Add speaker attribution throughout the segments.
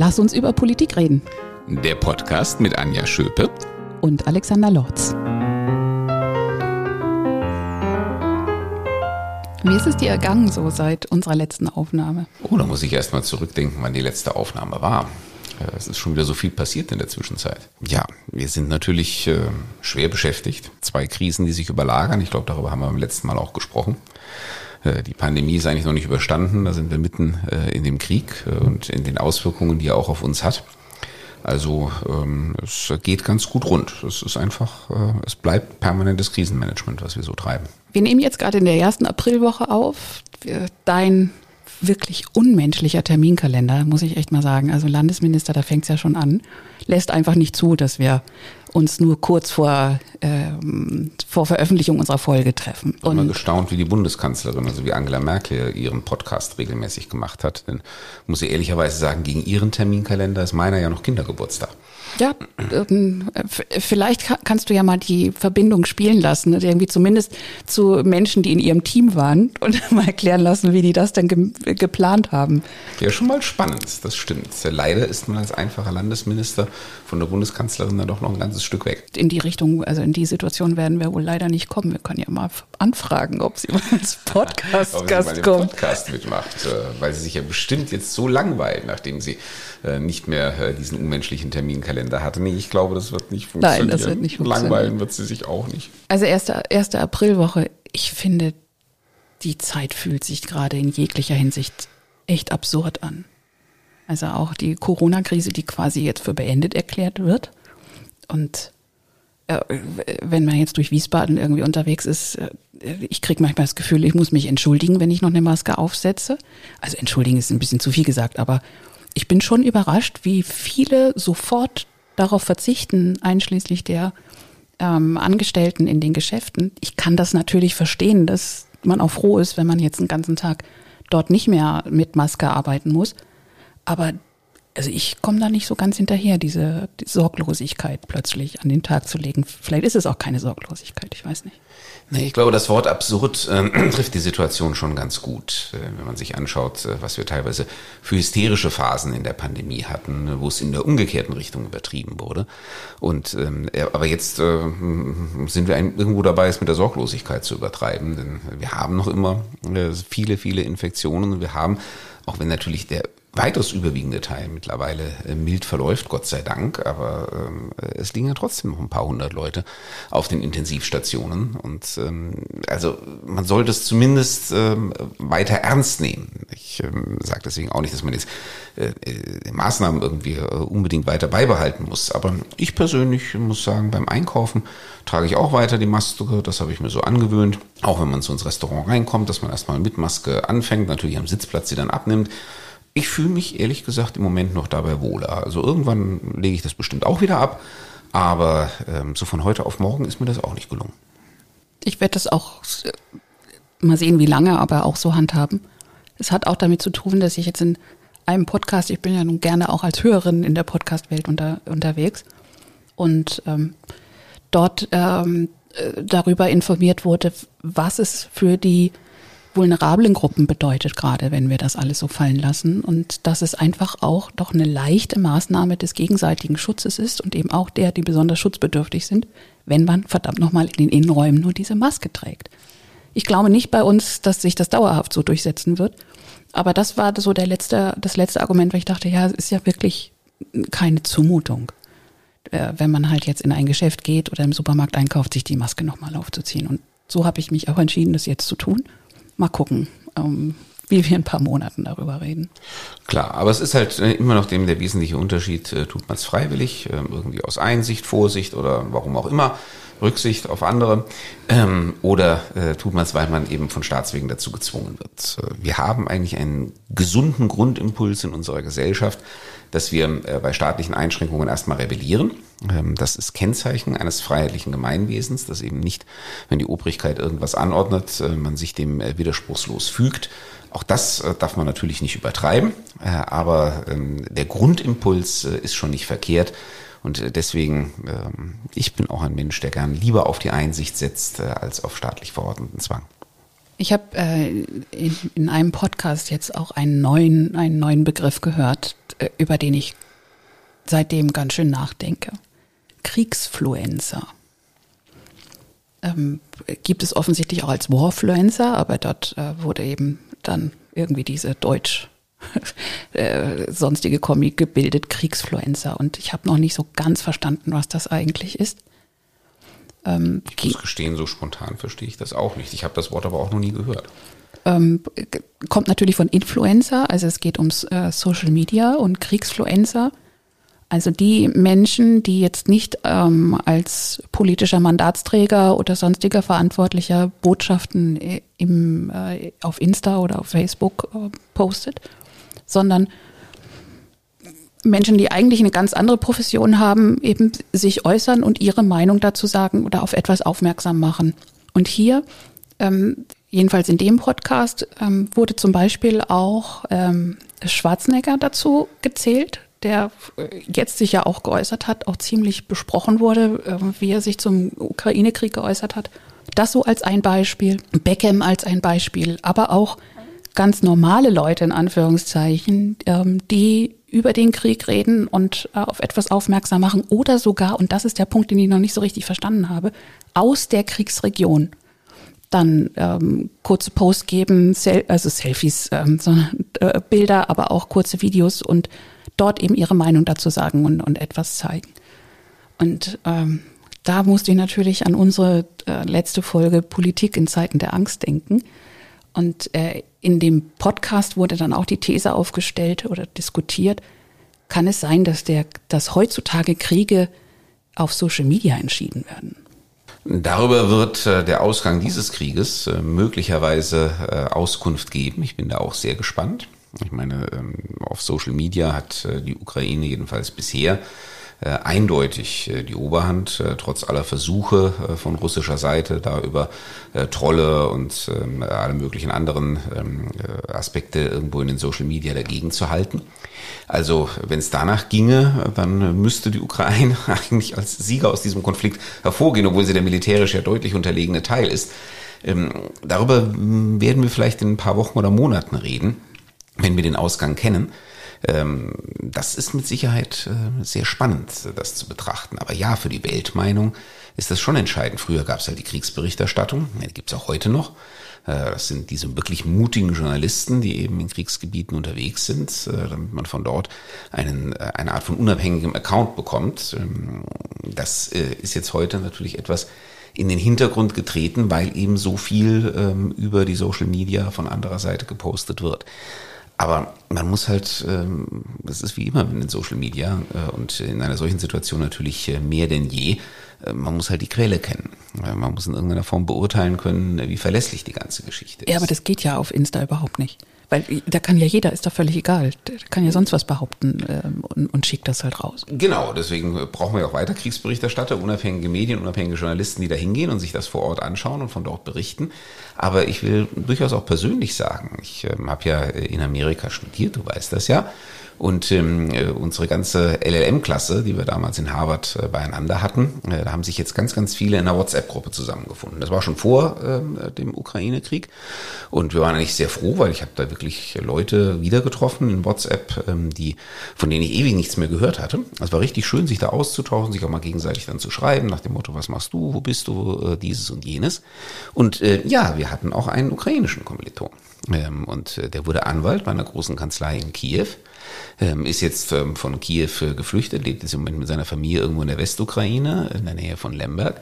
Speaker 1: Lass uns über Politik reden.
Speaker 2: Der Podcast mit Anja Schöpe
Speaker 1: und Alexander Lorz. Wie ist es dir ergangen so seit unserer letzten Aufnahme?
Speaker 2: Oh, da muss ich erst mal zurückdenken, wann die letzte Aufnahme war. Es ist schon wieder so viel passiert in der Zwischenzeit. Ja, wir sind natürlich äh, schwer beschäftigt. Zwei Krisen, die sich überlagern. Ich glaube, darüber haben wir beim letzten Mal auch gesprochen. Äh, die Pandemie ist eigentlich noch nicht überstanden. Da sind wir mitten äh, in dem Krieg äh, und in den Auswirkungen, die er auch auf uns hat. Also ähm, es geht ganz gut rund. Es ist einfach, es bleibt permanentes Krisenmanagement, was wir so treiben.
Speaker 1: Wir nehmen jetzt gerade in der ersten Aprilwoche auf. Dein wirklich unmenschlicher Terminkalender, muss ich echt mal sagen. Also Landesminister, da fängt es ja schon an, lässt einfach nicht zu, dass wir uns nur kurz vor, ähm, vor Veröffentlichung unserer Folge treffen.
Speaker 2: Ich bin mal gestaunt, wie die Bundeskanzlerin, also wie Angela Merkel ihren Podcast regelmäßig gemacht hat. Denn muss ich ehrlicherweise sagen, gegen ihren Terminkalender ist meiner ja noch Kindergeburtstag.
Speaker 1: Ja, ähm, vielleicht kannst du ja mal die Verbindung spielen lassen, ne? irgendwie zumindest zu Menschen, die in ihrem Team waren und mal erklären lassen, wie die das denn ge geplant haben.
Speaker 2: Ja, schon mal spannend, das stimmt. Leider ist man als einfacher Landesminister von der Bundeskanzlerin dann doch noch ein ganzes Stück weg.
Speaker 1: In die Richtung, also in die Situation werden wir wohl leider nicht kommen. Wir können ja mal anfragen, ob sie mal als Podcast-Gast kommt.
Speaker 2: Podcast mitmacht, äh, weil sie sich ja bestimmt jetzt so langweilt, nachdem sie nicht mehr äh, diesen unmenschlichen Terminkalender hatte. Nee, ich glaube, das wird nicht funktionieren.
Speaker 1: Nein, das wird nicht funktionieren.
Speaker 2: Langweilen wird sie sich auch nicht.
Speaker 1: Also erste, erste Aprilwoche, ich finde, die Zeit fühlt sich gerade in jeglicher Hinsicht echt absurd an. Also auch die Corona-Krise, die quasi jetzt für beendet erklärt wird. Und äh, wenn man jetzt durch Wiesbaden irgendwie unterwegs ist, äh, ich kriege manchmal das Gefühl, ich muss mich entschuldigen, wenn ich noch eine Maske aufsetze. Also entschuldigen ist ein bisschen zu viel gesagt, aber ich bin schon überrascht, wie viele sofort darauf verzichten, einschließlich der ähm, Angestellten in den Geschäften. Ich kann das natürlich verstehen, dass man auch froh ist, wenn man jetzt einen ganzen Tag dort nicht mehr mit Maske arbeiten muss. Aber also ich komme da nicht so ganz hinterher, diese die Sorglosigkeit plötzlich an den Tag zu legen. Vielleicht ist es auch keine Sorglosigkeit, ich weiß nicht.
Speaker 2: Nee, ich glaube, das Wort absurd äh, trifft die Situation schon ganz gut, äh, wenn man sich anschaut, äh, was wir teilweise für hysterische Phasen in der Pandemie hatten, wo es in der umgekehrten Richtung übertrieben wurde. Und ähm, aber jetzt äh, sind wir ein, irgendwo dabei, es mit der Sorglosigkeit zu übertreiben, denn wir haben noch immer äh, viele, viele Infektionen und wir haben auch wenn natürlich der weitaus überwiegende Teil mittlerweile äh, mild verläuft, Gott sei Dank, aber ähm, es liegen ja trotzdem noch ein paar hundert Leute auf den Intensivstationen. Und ähm, also man sollte es zumindest ähm, weiter ernst nehmen. Ich ähm, sage deswegen auch nicht, dass man jetzt äh, äh, Maßnahmen irgendwie äh, unbedingt weiter beibehalten muss, aber ich persönlich muss sagen, beim Einkaufen trage ich auch weiter die Maske, das habe ich mir so angewöhnt, auch wenn man so ins Restaurant reinkommt, dass man erstmal mit Maske anfängt, natürlich am Sitzplatz sie dann abnimmt ich fühle mich ehrlich gesagt im Moment noch dabei wohler. Also irgendwann lege ich das bestimmt auch wieder ab, aber ähm, so von heute auf morgen ist mir das auch nicht gelungen.
Speaker 1: Ich werde das auch äh, mal sehen, wie lange, aber auch so handhaben. Es hat auch damit zu tun, dass ich jetzt in einem Podcast, ich bin ja nun gerne auch als Hörerin in der Podcast-Welt unter, unterwegs und ähm, dort ähm, äh, darüber informiert wurde, was es für die vulnerablen Gruppen bedeutet, gerade wenn wir das alles so fallen lassen. Und dass es einfach auch doch eine leichte Maßnahme des gegenseitigen Schutzes ist und eben auch der, die besonders schutzbedürftig sind, wenn man verdammt nochmal in den Innenräumen nur diese Maske trägt. Ich glaube nicht bei uns, dass sich das dauerhaft so durchsetzen wird. Aber das war so der letzte, das letzte Argument, weil ich dachte, ja, es ist ja wirklich keine Zumutung. Äh, wenn man halt jetzt in ein Geschäft geht oder im Supermarkt einkauft, sich die Maske nochmal aufzuziehen. Und so habe ich mich auch entschieden, das jetzt zu tun mal gucken, ähm, wie wir in ein paar Monaten darüber reden.
Speaker 2: Klar, aber es ist halt äh, immer noch dem der wesentliche Unterschied, äh, tut man es freiwillig, äh, irgendwie aus Einsicht, Vorsicht oder warum auch immer, Rücksicht auf andere, ähm, oder äh, tut man es, weil man eben von Staatswegen dazu gezwungen wird. Äh, wir haben eigentlich einen gesunden Grundimpuls in unserer Gesellschaft, dass wir äh, bei staatlichen Einschränkungen erstmal rebellieren. Ähm, das ist Kennzeichen eines freiheitlichen Gemeinwesens, dass eben nicht, wenn die Obrigkeit irgendwas anordnet, äh, man sich dem äh, widerspruchslos fügt. Auch das darf man natürlich nicht übertreiben, aber ähm, der Grundimpuls ist schon nicht verkehrt. Und deswegen, ähm, ich bin auch ein Mensch, der gern lieber auf die Einsicht setzt, als auf staatlich verordneten Zwang.
Speaker 1: Ich habe äh, in, in, einem Podcast jetzt auch einen neuen, einen neuen Begriff gehört, äh, über den ich seitdem ganz schön nachdenke. Kriegsfluencer. Ähm, gibt es offensichtlich auch als Warfluencer, aber dort äh, wurde eben dann irgendwie diese Deutsch äh, sonstige Komik gebildet, Kriegsfluencer. Und ich habe noch nicht so ganz verstanden, was das eigentlich ist.
Speaker 2: Ähm, ich muss gestehen, so spontan verstehe ich das auch nicht. Ich habe das Wort aber auch noch nie gehört.
Speaker 1: Ähm, kommt natürlich von Influencer, also es geht ums äh, Social Media und Kriegsfluencer. Also die Menschen, die jetzt nicht ähm, als politischer Mandatsträger oder sonstiger Verantwortlicher Botschaften äh, im, äh, auf Insta oder auf Facebook äh, postet, sondern Menschen, die eigentlich eine ganz andere Profession haben, eben sich äußern und ihre Meinung dazu sagen oder auf etwas aufmerksam machen. Und hier, ähm, jedenfalls in dem Podcast, ähm, wurde zum Beispiel auch ähm, Schwarzenegger dazu gezählt, der äh, jetzt sich ja auch geäußert hat, auch ziemlich besprochen wurde, äh, wie er sich zum Ukraine-Krieg geäußert hat. Das so als ein Beispiel, Beckham als ein Beispiel, aber auch ganz normale Leute in Anführungszeichen, ähm, die über den Krieg reden und äh, auf etwas aufmerksam machen oder sogar, und das ist der Punkt, den ich noch nicht so richtig verstanden habe, aus der Kriegsregion dann ähm, kurze Posts geben, Sel also Selfies, ähm, sondern äh, Bilder, aber auch kurze Videos und dort eben ihre Meinung dazu sagen und, und etwas zeigen. Und ähm, da musste ich natürlich an unsere äh, letzte Folge Politik in Zeiten der Angst denken. Und äh, in dem Podcast wurde dann auch die These aufgestellt oder diskutiert, kann es sein, dass, der, dass heutzutage Kriege auf Social Media entschieden werden?
Speaker 2: Darüber wird äh, der Ausgang dieses Krieges äh, möglicherweise äh, Auskunft geben. Ich bin da auch sehr gespannt. Ich meine, ähm, auf Social Media hat die Ukraine jedenfalls bisher äh, eindeutig äh, die Oberhand, trotz aller Versuche von russischer Seite, da über Trolle und ähm, alle möglichen anderen ähm, Aspekte irgendwo in den Social Media dagegen zu halten. Also wenn es danach ginge, dann müsste die Ukraine eigentlich als Sieger aus diesem Konflikt hervorgehen, obwohl sie der militärisch ja deutlich unterlegene Teil ist. Darüber werden wir vielleicht in ein paar Wochen oder Monaten reden wenn wir den Ausgang kennen. Ähm, das ist mit Sicherheit äh, sehr spannend, das zu betrachten. Aber ja, für die Weltmeinung ist das schon entscheidend. Früher gab es halt die Kriegsberichterstattung, die gibt es auch heute noch. Äh, das sind diese wirklich mutigen Journalisten, die eben in Kriegsgebieten unterwegs sind, äh, damit man von dort einen, eine Art von unabhängigem Account bekommt. Ähm, das ist jetzt heute natürlich etwas in den Hintergrund getreten, weil eben so viel ähm, über die Social Media von anderer Seite gepostet wird. Aber man muss halt, ähm, das ist wie immer in den Social Media äh, und in einer solchen Situation natürlich äh, mehr denn je, äh, man muss halt die Quelle kennen. Man muss in irgendeiner Form beurteilen können, wie verlässlich die ganze Geschichte ist.
Speaker 1: Ja, aber das geht ja auf Insta überhaupt nicht. Weil da kann ja jeder, ist doch völlig egal. Der kann ja sonst was behaupten ähm, und, und schickt das halt raus.
Speaker 2: Genau, deswegen brauchen wir auch weiter Kriegsberichterstatter, unabhängige Medien, unabhängige Journalisten, die da hingehen und sich das vor Ort anschauen und von dort berichten. Aber ich will durchaus auch persönlich sagen, ich ähm, habe ja in Amerika studiert, du weißt das ja. Und ähm, äh, unsere ganze LLM-Klasse, die wir damals in Harvard äh, beieinander hatten, äh, da haben sich jetzt ganz, ganz viele in einer WhatsApp-Gruppe zusammengefunden. Das war schon vor äh, dem Ukraine-Krieg. Und wir waren eigentlich sehr froh, weil ich habe da wirklich Leute wieder getroffen in WhatsApp, ähm, die, von denen ich ewig nichts mehr gehört hatte. Es war richtig schön, sich da auszutauschen, sich auch mal gegenseitig dann zu schreiben, nach dem Motto, was machst du, wo bist du, äh, dieses und jenes. Und äh, ja, wir hatten auch einen ukrainischen Kommiliton. Ähm, und äh, der wurde Anwalt bei einer großen Kanzlei in Kiew ähm, ist jetzt ähm, von Kiew äh, geflüchtet, lebt jetzt im Moment mit seiner Familie irgendwo in der Westukraine, in der Nähe von Lemberg.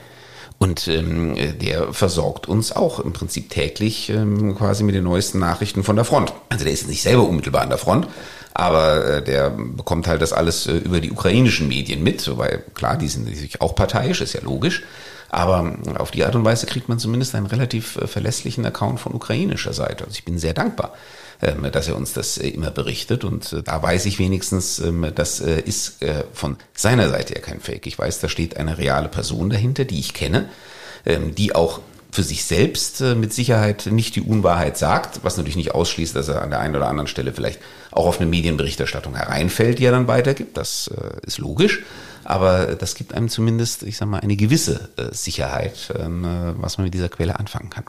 Speaker 2: Und ähm, der versorgt uns auch im Prinzip täglich quasi mit den neuesten Nachrichten von der Front. Also der ist nicht selber unmittelbar an der Front, aber äh, der bekommt halt das alles äh, über die ukrainischen Medien mit, weil klar, die sind natürlich auch parteiisch, ist ja logisch. Aber auf die Art und Weise kriegt man zumindest einen relativ äh, verlässlichen Account von ukrainischer Seite. Also ich bin sehr dankbar. Ähm, dass er uns das äh, immer berichtet. Und äh, da weiß ich wenigstens, ähm, das ist von seiner Seite ja kein Fake. Ich weiß, da steht eine reale Person dahinter, die ich kenne, ähm, die auch für sich selbst mit Sicherheit nicht die Unwahrheit sagt, was natürlich nicht ausschließt, dass er an der einen oder anderen Stelle vielleicht auch auf eine Medienberichterstattung hereinfällt, die er dann weitergibt. Das ist logisch. Aber das gibt einem zumindest, ich sag mal, eine gewisse Sicherheit, was man mit dieser Quelle anfangen kann.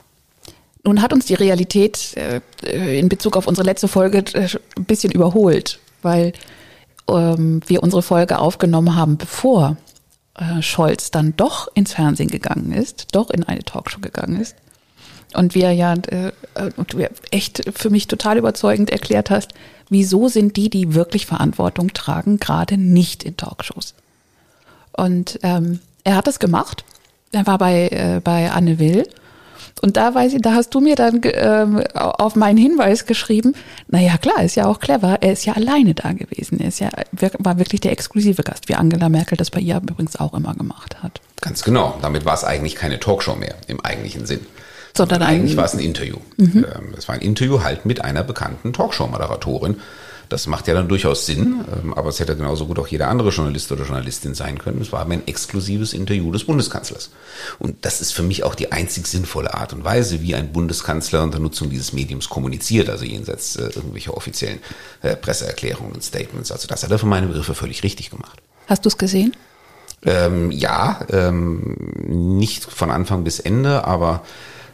Speaker 1: Nun hat uns die Realität äh, in Bezug auf unsere letzte Folge äh, ein bisschen überholt, weil ähm, wir unsere Folge aufgenommen haben, bevor äh, Scholz dann doch ins Fernsehen gegangen ist, doch in eine Talkshow gegangen ist. Und wir ja, äh, und du echt für mich total überzeugend erklärt hast, wieso sind die, die wirklich Verantwortung tragen, gerade nicht in Talkshows. Und ähm, er hat es gemacht. Er war bei, äh, bei Anne Will und da weiß ich, da hast du mir dann ähm, auf meinen Hinweis geschrieben, naja klar, ist ja auch clever, er ist ja alleine da gewesen. Er ist ja, war wirklich der exklusive Gast, wie Angela Merkel das bei ihr übrigens auch immer gemacht hat.
Speaker 2: Ganz genau. Damit war es eigentlich keine Talkshow mehr im eigentlichen Sinn.
Speaker 1: Sondern
Speaker 2: eigentlich war es ein Interview. Mhm. Ähm, es war ein Interview halt mit einer bekannten Talkshow-Moderatorin. Das macht ja dann durchaus Sinn, ähm, aber es hätte genauso gut auch jeder andere Journalist oder Journalistin sein können. Es war aber ein exklusives Interview des Bundeskanzlers. Und das ist für mich auch die einzig sinnvolle Art und Weise, wie ein Bundeskanzler unter Nutzung dieses Mediums kommuniziert, also jenseits äh, irgendwelcher offiziellen äh, Presseerklärungen und Statements. Also das hat er für meine Begriffe völlig richtig gemacht.
Speaker 1: Hast du es gesehen?
Speaker 2: Ähm, ja, ähm, nicht von Anfang bis Ende, aber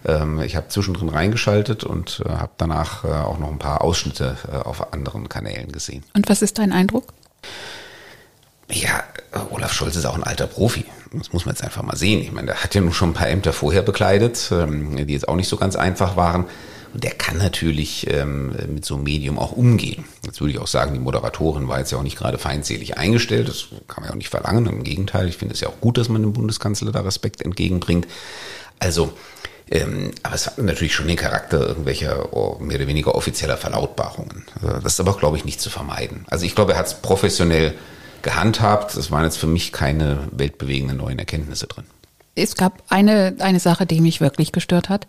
Speaker 2: ähm, ich habe zwischendrin reingeschaltet und äh, habe danach äh, auch noch ein paar Ausschnitte äh, auf anderen Kanälen gesehen.
Speaker 1: Und was ist dein Eindruck?
Speaker 2: Ja, Olaf Scholz ist auch ein alter Profi. Das muss man jetzt einfach mal sehen. Ich meine, der hat ja nun schon ein paar Ämter vorher bekleidet, ähm, die jetzt auch nicht so ganz einfach waren. Und der kann natürlich ähm, mit so einem Medium auch umgehen. Jetzt würde ich auch sagen, die Moderatorin war jetzt ja auch nicht gerade feindselig eingestellt. Das kann man ja auch nicht verlangen. Im Gegenteil, ich finde es ja auch gut, dass man dem Bundeskanzler da Respekt entgegenbringt. Also ähm, aber es hat natürlich schon den Charakter irgendwelcher oh, mehr oder weniger offizieller Verlautbarungen. Also das ist aber, glaube ich, nicht zu vermeiden. Also ich glaube, er hat es professionell gehandhabt. Es waren jetzt für mich keine weltbewegenden neuen Erkenntnisse drin.
Speaker 1: Es gab eine, eine Sache, die mich wirklich gestört hat.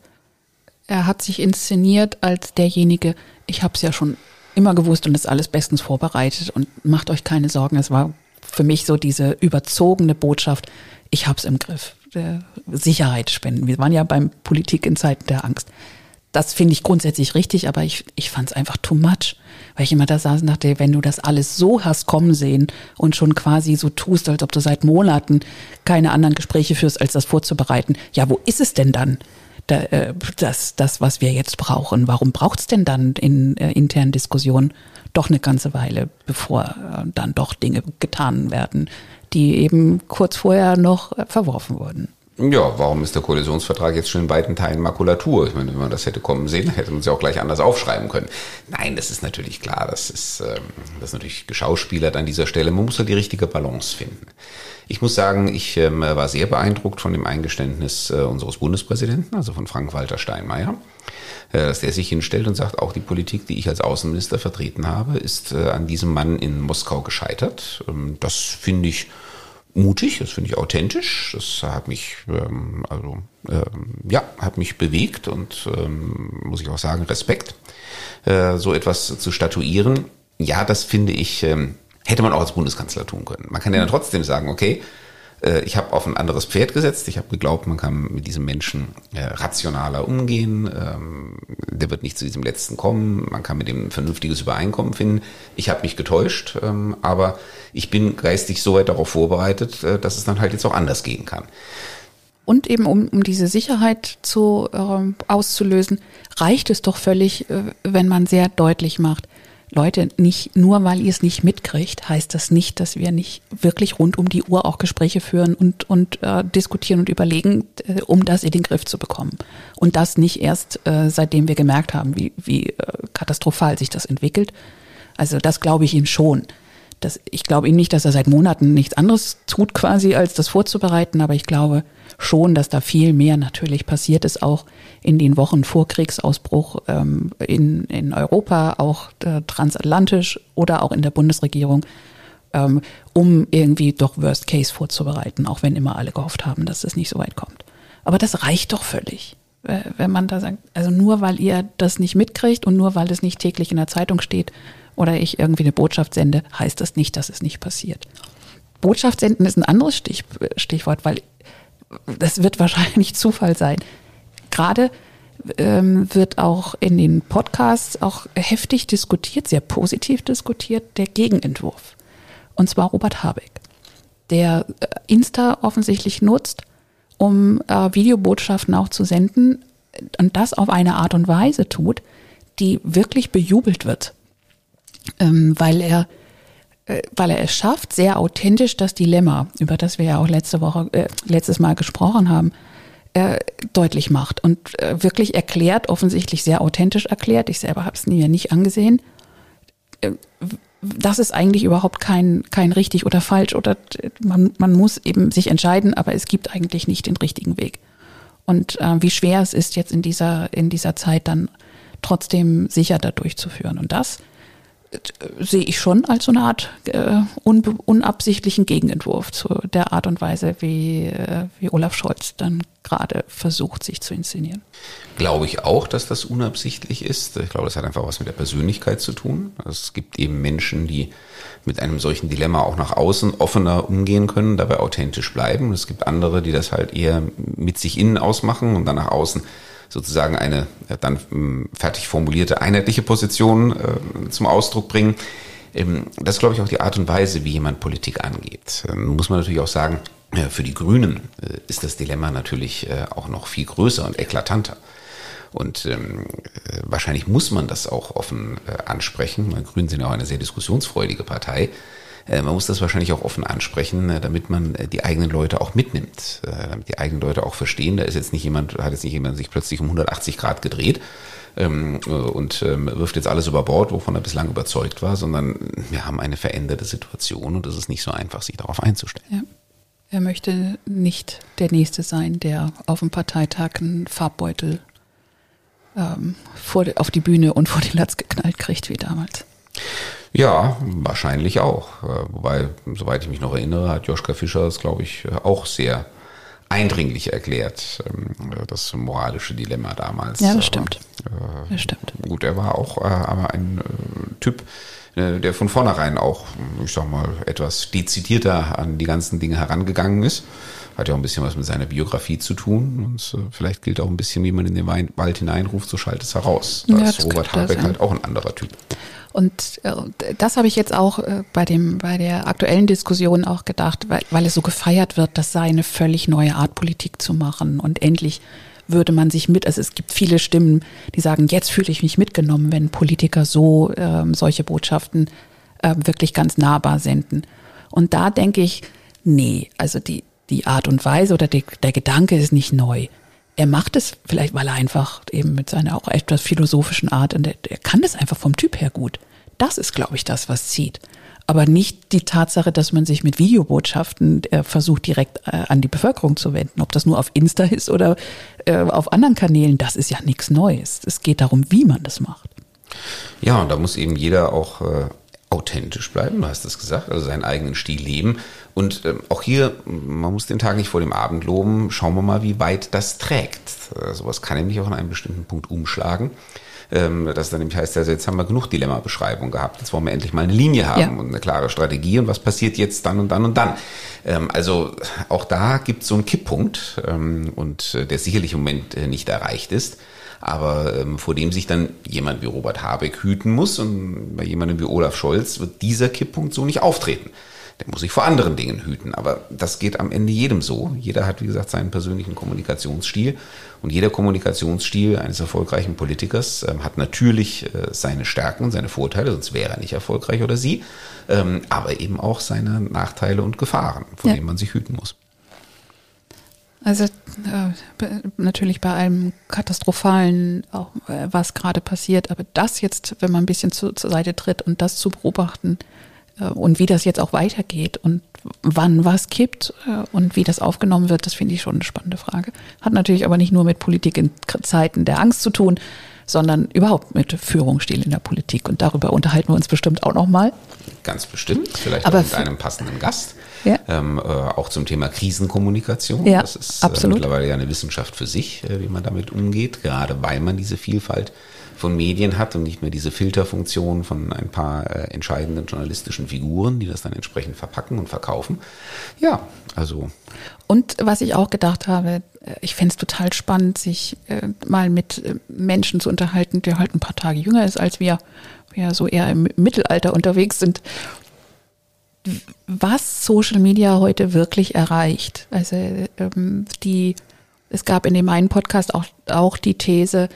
Speaker 1: Er hat sich inszeniert als derjenige, ich habe es ja schon immer gewusst und ist alles bestens vorbereitet und macht euch keine Sorgen. Es war für mich so diese überzogene Botschaft, ich habe es im Griff der Sicherheit spenden. Wir waren ja beim Politik in Zeiten der Angst. Das finde ich grundsätzlich richtig, aber ich, ich fand es einfach too much. Weil ich immer da saß und dachte, wenn du das alles so hast kommen sehen und schon quasi so tust, als ob du seit Monaten keine anderen Gespräche führst, als das vorzubereiten, ja, wo ist es denn dann? Da, äh, das, das, was wir jetzt brauchen. Warum braucht es denn dann in äh, internen Diskussionen doch eine ganze Weile, bevor äh, dann doch Dinge getan werden, die eben kurz vorher noch verworfen wurden.
Speaker 2: Ja, warum ist der Koalitionsvertrag jetzt schon in beiden Teilen Makulatur? Ich meine, wenn man das hätte kommen sehen, hätte man es ja auch gleich anders aufschreiben können. Nein, das ist natürlich klar. Das ist, ähm, das ist natürlich geschauspielert an dieser Stelle. Man muss halt die richtige Balance finden. Ich muss sagen, ich ähm, war sehr beeindruckt von dem Eingeständnis äh, unseres Bundespräsidenten, also von Frank-Walter Steinmeier, äh, dass der sich hinstellt und sagt, auch die Politik, die ich als Außenminister vertreten habe, ist äh, an diesem Mann in Moskau gescheitert. Ähm, das finde ich mutig, das finde ich authentisch. Das hat mich, ähm, also ähm, ja, hat mich bewegt und ähm, muss ich auch sagen, Respekt, äh, so etwas zu statuieren. Ja, das finde ich, ähm, hätte man auch als Bundeskanzler tun können. Man kann ja dann trotzdem sagen, okay, äh, ich habe auf ein anderes Pferd gesetzt. Ich habe geglaubt, man kann mit diesem Menschen äh, rationaler umgehen. Ähm, der wird nicht zu diesem letzten kommen. Man kann mit dem ein vernünftiges Übereinkommen finden. Ich habe mich getäuscht, ähm, aber ich bin geistig so weit darauf vorbereitet, äh, dass es dann halt jetzt auch anders gehen kann.
Speaker 1: Und eben um, um diese Sicherheit zu, äh, auszulösen, reicht es doch völlig, äh, wenn man sehr deutlich macht, Leute, nicht nur weil ihr es nicht mitkriegt, heißt das nicht, dass wir nicht wirklich rund um die Uhr auch Gespräche führen und, und äh, diskutieren und überlegen, äh, um das in den Griff zu bekommen. Und das nicht erst, äh, seitdem wir gemerkt haben, wie, wie äh, katastrophal sich das entwickelt. Also das glaube ich ihm schon. Das, ich glaube ihm nicht, dass er seit Monaten nichts anderes tut quasi, als das vorzubereiten, aber ich glaube, schon, dass da viel mehr natürlich passiert ist, auch in den Wochen vor Kriegsausbruch ähm, in, in Europa, auch äh, transatlantisch oder auch in der Bundesregierung, ähm, um irgendwie doch Worst Case vorzubereiten, auch wenn immer alle gehofft haben, dass es nicht so weit kommt. Aber das reicht doch völlig, äh, wenn man da sagt, also nur weil ihr das nicht mitkriegt und nur weil es nicht täglich in der Zeitung steht oder ich irgendwie eine Botschaft sende, heißt das nicht, dass es nicht passiert. Botschaft senden ist ein anderes Stich, Stichwort, weil das wird wahrscheinlich Zufall sein. Gerade ähm, wird auch in den Podcasts auch heftig diskutiert, sehr positiv diskutiert, der Gegenentwurf. Und zwar Robert Habeck, der äh, Insta offensichtlich nutzt, um äh, Videobotschaften auch zu senden und das auf eine Art und Weise tut, die wirklich bejubelt wird, ähm, weil er äh, weil er es schafft, sehr authentisch das Dilemma, über das wir ja auch letzte Woche, äh, letztes Mal gesprochen haben, äh, deutlich macht und äh, wirklich erklärt, offensichtlich sehr authentisch erklärt. Ich selber habe es mir nicht angesehen. Äh, das ist eigentlich überhaupt kein, kein richtig oder falsch oder man, man muss eben sich entscheiden, aber es gibt eigentlich nicht den richtigen Weg. Und äh, wie schwer es ist, jetzt in dieser, in dieser Zeit dann trotzdem sicher da durchzuführen. Und das sehe ich schon als so eine Art äh, unabsichtlichen Gegenentwurf zu der Art und Weise, wie, äh, wie Olaf Scholz dann gerade versucht, sich zu inszenieren.
Speaker 2: Glaube ich auch, dass das unabsichtlich ist. Ich glaube, das hat einfach was mit der Persönlichkeit zu tun. Es gibt eben Menschen, die mit einem solchen Dilemma auch nach außen offener umgehen können, dabei authentisch bleiben. Es gibt andere, die das halt eher mit sich innen ausmachen und dann nach außen sozusagen eine dann hm, fertig formulierte einheitliche Position äh, zum Ausdruck bringen. Ähm, das ist, glaube ich, auch die Art und Weise, wie jemand Politik angeht. Ähm, muss man natürlich auch sagen, äh, für die Grünen äh, ist das Dilemma natürlich auch noch viel größer und eklatanter. Und ähm, äh, wahrscheinlich muss man das auch offen äh, ansprechen. Die Grünen sind ja auch eine sehr diskussionsfreudige Partei. Äh, man muss das wahrscheinlich auch offen ansprechen, äh, damit man äh, die eigenen Leute auch mitnimmt, damit die eigenen Leute auch verstehen. Da ist jetzt nicht jemand, hat jetzt nicht jemand sich plötzlich um 180 Grad gedreht ähm, und ähm, wirft jetzt alles über Bord, wovon er bislang überzeugt war, sondern wir haben eine veränderte Situation und es ist nicht so einfach, sich darauf einzustellen. Ja.
Speaker 1: Er möchte nicht der Nächste sein, der auf dem Parteitag einen Farbbeutel ähm, vor, auf die Bühne und vor den Latz geknallt kriegt wie damals.
Speaker 2: Ja, wahrscheinlich auch. Äh, wobei, soweit ich mich noch erinnere, hat Joschka Fischer es, glaube ich, auch sehr eindringlich erklärt, ähm, das moralische Dilemma damals.
Speaker 1: Ja, das stimmt. Aber,
Speaker 2: äh, das stimmt. Gut, er war auch äh, aber ein Typ, der von vornherein auch, ich sag mal, etwas dezidierter an die ganzen Dinge herangegangen ist. Hat ja auch ein bisschen was mit seiner Biografie zu tun. Und vielleicht gilt auch ein bisschen, wie man in den Wald hineinruft, so schallt es heraus. Da ja, ist Robert Habeck halt auch ein anderer Typ.
Speaker 1: Und äh, das habe ich jetzt auch äh, bei dem bei der aktuellen Diskussion auch gedacht, weil, weil es so gefeiert wird, das sei eine völlig neue Art Politik zu machen und endlich würde man sich mit, also es gibt viele Stimmen, die sagen, jetzt fühle ich mich mitgenommen, wenn Politiker so ähm, solche Botschaften äh, wirklich ganz nahbar senden. Und da denke ich, nee, also die, die Art und Weise oder die, der Gedanke ist nicht neu er macht es vielleicht, weil er einfach eben mit seiner auch etwas philosophischen Art und er, er kann das einfach vom Typ her gut. Das ist, glaube ich, das, was zieht. Aber nicht die Tatsache, dass man sich mit Videobotschaften äh, versucht, direkt äh, an die Bevölkerung zu wenden. Ob das nur auf Insta ist oder äh, auf anderen Kanälen, das ist ja nichts Neues. Es geht darum, wie man das macht.
Speaker 2: Ja, und da muss eben jeder auch äh, authentisch bleiben, du hast es gesagt, also seinen eigenen Stil leben. Und ähm, auch hier, man muss den Tag nicht vor dem Abend loben, schauen wir mal, wie weit das trägt. Äh, sowas kann nämlich auch an einem bestimmten Punkt umschlagen. Ähm, das dann nämlich heißt, also jetzt haben wir genug Dilemma-Beschreibung gehabt, jetzt wollen wir endlich mal eine Linie haben ja. und eine klare Strategie und was passiert jetzt dann und dann und dann. Ähm, also auch da gibt es so einen Kipppunkt ähm, und äh, der sicherlich im Moment äh, nicht erreicht ist aber ähm, vor dem sich dann jemand wie Robert Habeck hüten muss und bei jemandem wie Olaf Scholz wird dieser Kipppunkt so nicht auftreten. Der muss sich vor anderen Dingen hüten, aber das geht am Ende jedem so. Jeder hat, wie gesagt, seinen persönlichen Kommunikationsstil und jeder Kommunikationsstil eines erfolgreichen Politikers äh, hat natürlich äh, seine Stärken, seine Vorteile, sonst wäre er nicht erfolgreich oder sie, ähm, aber eben auch seine Nachteile und Gefahren, vor ja. denen man sich hüten muss.
Speaker 1: Also äh, natürlich bei allem katastrophalen, auch, äh, was gerade passiert, aber das jetzt, wenn man ein bisschen zu, zur Seite tritt und das zu beobachten und wie das jetzt auch weitergeht und wann was kippt äh, und wie das aufgenommen wird, das finde ich schon eine spannende Frage. Hat natürlich aber nicht nur mit Politik in Zeiten der Angst zu tun, sondern überhaupt mit Führungsstil in der Politik. Und darüber unterhalten wir uns bestimmt auch nochmal.
Speaker 2: Ganz bestimmt, vielleicht aber auch mit einem passenden Gast. Ja. Ähm, äh, auch zum Thema Krisenkommunikation.
Speaker 1: Ja,
Speaker 2: das ist
Speaker 1: äh,
Speaker 2: mittlerweile ja eine Wissenschaft für sich, äh, wie man damit umgeht, gerade weil man diese Vielfalt von Medien hat und nicht mehr diese Filterfunktion von ein paar äh, entscheidenden journalistischen Figuren, die das dann entsprechend verpacken und verkaufen. Ja, also.
Speaker 1: Und was ich auch gedacht habe, äh, ich fände es total spannend, sich äh, mal mit äh, Menschen zu unterhalten, der halt ein paar Tage jünger ist als wir, wir so eher im Mittelalter unterwegs sind was Social Media heute wirklich erreicht. Also ähm, die, es gab in dem einen Podcast auch, auch die These,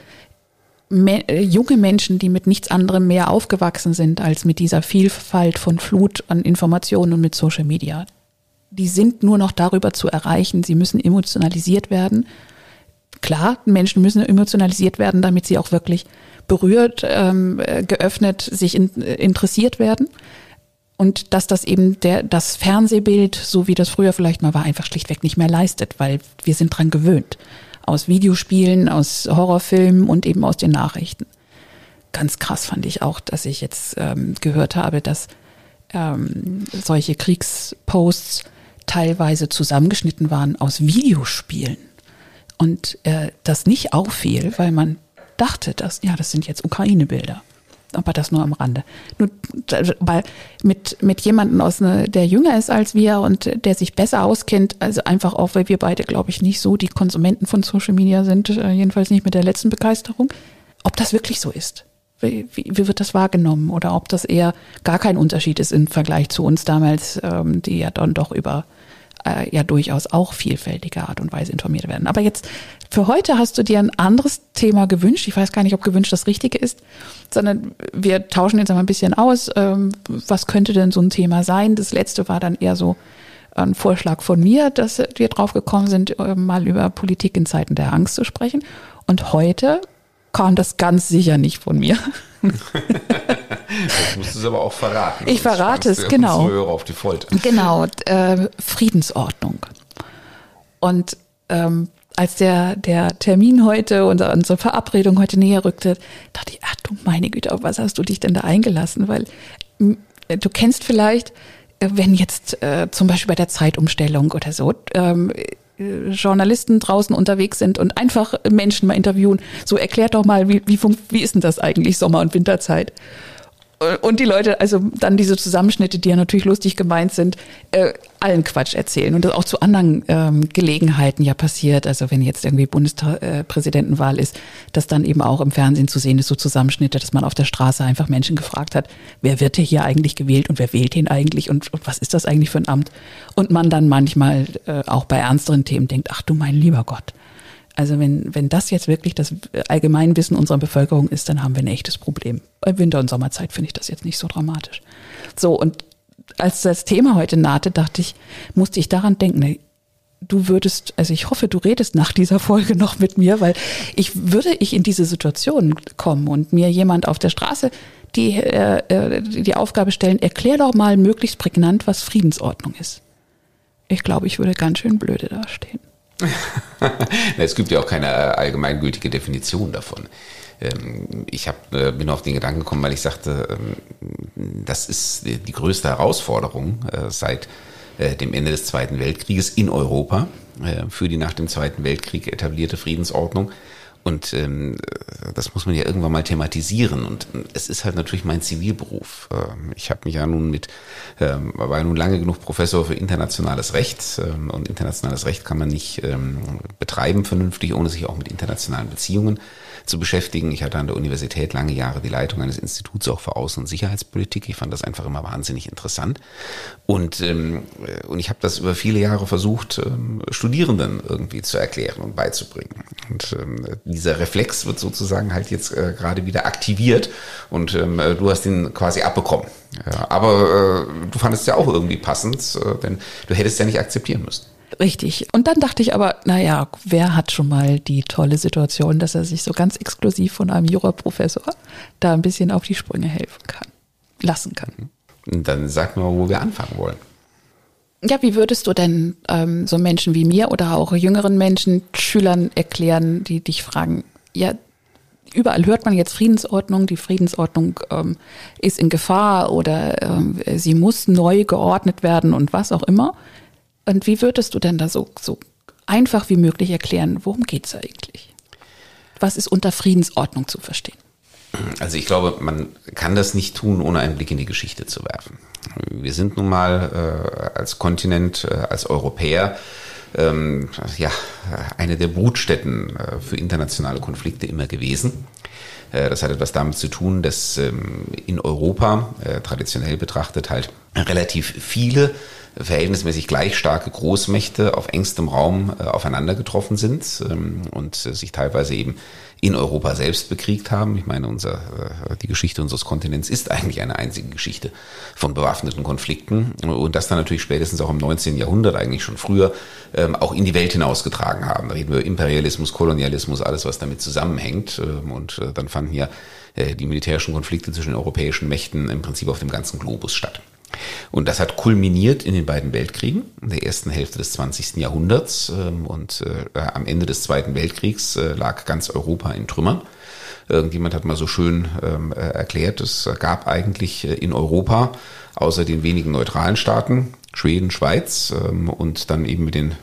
Speaker 1: me äh, junge Menschen, die mit nichts anderem mehr aufgewachsen sind als mit dieser Vielfalt von Flut an Informationen und mit Social Media. Die sind nur noch darüber zu erreichen. Sie müssen emotionalisiert werden. Klar, Menschen müssen emotionalisiert werden, damit sie auch wirklich berührt, ähm, äh, geöffnet, sich in, äh, interessiert werden. Und dass das eben der, das Fernsehbild, so wie das früher vielleicht mal war, einfach schlichtweg nicht mehr leistet, weil wir sind dran gewöhnt aus Videospielen, aus Horrorfilmen und eben aus den Nachrichten. Ganz krass fand ich auch, dass ich jetzt ähm, gehört habe, dass ähm, solche Kriegsposts teilweise zusammengeschnitten waren aus Videospielen. Und äh, das nicht auffiel, weil man dachte, dass, ja, das sind jetzt Ukraine-Bilder aber das nur am Rande. Nur, weil mit, mit jemandem aus ne, der jünger ist als wir und der sich besser auskennt, also einfach auch, weil wir beide, glaube ich, nicht so die Konsumenten von Social Media sind, äh, jedenfalls nicht mit der letzten Begeisterung, ob das wirklich so ist. Wie, wie, wie wird das wahrgenommen? Oder ob das eher gar kein Unterschied ist im Vergleich zu uns damals, ähm, die ja dann doch über äh, ja durchaus auch vielfältige Art und Weise informiert werden. Aber jetzt für heute hast du dir ein anderes Thema gewünscht. Ich weiß gar nicht, ob gewünscht das Richtige ist, sondern wir tauschen jetzt mal ein bisschen aus. Ähm, was könnte denn so ein Thema sein? Das letzte war dann eher so ein Vorschlag von mir, dass wir drauf gekommen sind, äh, mal über Politik in Zeiten der Angst zu sprechen. Und heute kam das ganz sicher nicht von mir.
Speaker 2: das musst du es aber auch verraten.
Speaker 1: Ich verrate es, genau.
Speaker 2: Auf die Folter.
Speaker 1: Genau, äh, Friedensordnung. Und ähm, als der, der Termin heute und unsere Verabredung heute näher rückte, dachte ich, ach du meine Güte, auf was hast du dich denn da eingelassen? Weil du kennst vielleicht, äh, wenn jetzt äh, zum Beispiel bei der Zeitumstellung oder so, ähm, äh, Journalisten draußen unterwegs sind und einfach Menschen mal interviewen. So erklärt doch mal, wie, wie, wie ist denn das eigentlich Sommer- und Winterzeit? Und die Leute, also dann diese Zusammenschnitte, die ja natürlich lustig gemeint sind, äh, allen Quatsch erzählen und das auch zu anderen ähm, Gelegenheiten ja passiert. Also wenn jetzt irgendwie Bundespräsidentenwahl ist, dass dann eben auch im Fernsehen zu sehen ist, so Zusammenschnitte, dass man auf der Straße einfach Menschen gefragt hat, wer wird hier eigentlich gewählt und wer wählt ihn eigentlich und, und was ist das eigentlich für ein Amt? Und man dann manchmal äh, auch bei ernsteren Themen denkt, ach du mein lieber Gott, also wenn, wenn das jetzt wirklich das Allgemeinwissen unserer Bevölkerung ist, dann haben wir ein echtes Problem. Bei Winter- und Sommerzeit finde ich das jetzt nicht so dramatisch. So, und als das Thema heute nahte, dachte ich, musste ich daran denken, du würdest, also ich hoffe, du redest nach dieser Folge noch mit mir, weil ich würde ich in diese Situation kommen und mir jemand auf der Straße die, äh, äh die Aufgabe stellen, erklär doch mal möglichst prägnant, was Friedensordnung ist. Ich glaube, ich würde ganz schön blöde dastehen.
Speaker 2: es gibt ja auch keine äh, allgemeingültige Definition davon. Ähm, ich hab, äh, bin auf den Gedanken gekommen, weil ich sagte, ähm, das ist die größte Herausforderung äh, seit dem Ende des Zweiten Weltkrieges in Europa für die nach dem Zweiten Weltkrieg etablierte Friedensordnung und ähm, das muss man ja irgendwann mal thematisieren. Und es ist halt natürlich mein Zivilberuf. Ähm, ich habe mich ja nun mit, ähm, war ja nun lange genug Professor für internationales Recht. Ähm, und internationales Recht kann man nicht ähm, betreiben vernünftig, ohne sich auch mit internationalen Beziehungen zu beschäftigen. Ich hatte an der Universität lange Jahre die Leitung eines Instituts auch für Außen- und Sicherheitspolitik. Ich fand das einfach immer wahnsinnig interessant. Und, ähm, und ich habe das über viele Jahre versucht, ähm, Studierenden irgendwie zu erklären und beizubringen. Und ähm, dieser Reflex wird sozusagen halt jetzt äh, gerade wieder aktiviert und ähm, du hast ihn quasi abbekommen. Ja, aber äh, du fandest ja auch irgendwie passend, äh, denn du hättest ja nicht akzeptieren müssen.
Speaker 1: Richtig. Und dann dachte ich aber, naja, wer hat schon mal die tolle Situation, dass er sich so ganz exklusiv von einem Juraprofessor da ein bisschen auf die Sprünge helfen kann, lassen kann.
Speaker 2: Dann sag mal, wo wir anfangen wollen.
Speaker 1: Ja, wie würdest du denn ähm, so Menschen wie mir oder auch jüngeren Menschen, Schülern erklären, die dich fragen, ja, überall hört man jetzt Friedensordnung, die Friedensordnung ähm, ist in Gefahr oder ähm, sie muss neu geordnet werden und was auch immer. Und wie würdest du denn da so, so einfach wie möglich erklären, worum geht es eigentlich? Was ist unter Friedensordnung zu verstehen?
Speaker 2: Also ich glaube, man kann das nicht tun, ohne einen Blick in die Geschichte zu werfen. Wir sind nun mal äh, als Kontinent, äh, als Europäer, ähm, ja, eine der Brutstätten äh, für internationale Konflikte immer gewesen. Äh, das hat etwas damit zu tun, dass ähm, in Europa äh, traditionell betrachtet halt relativ viele verhältnismäßig gleich starke Großmächte auf engstem Raum äh, aufeinander getroffen sind ähm, und äh, sich teilweise eben in Europa selbst bekriegt haben. Ich meine, unser, äh, die Geschichte unseres Kontinents ist eigentlich eine einzige Geschichte von bewaffneten Konflikten und das dann natürlich spätestens auch im 19. Jahrhundert, eigentlich schon früher, ähm, auch in die Welt hinausgetragen haben. Da reden wir Imperialismus, Kolonialismus, alles, was damit zusammenhängt. Ähm, und äh, dann fanden ja äh, die militärischen Konflikte zwischen den europäischen Mächten im Prinzip auf dem ganzen Globus statt. Und das hat kulminiert in den beiden Weltkriegen, in der ersten Hälfte des 20. Jahrhunderts. Ähm, und äh, am Ende des Zweiten Weltkriegs äh, lag ganz Europa in Trümmern. Irgendjemand hat mal so schön ähm, äh, erklärt, es gab eigentlich in Europa außer den wenigen neutralen Staaten, Schweden, Schweiz ähm, und dann eben mit den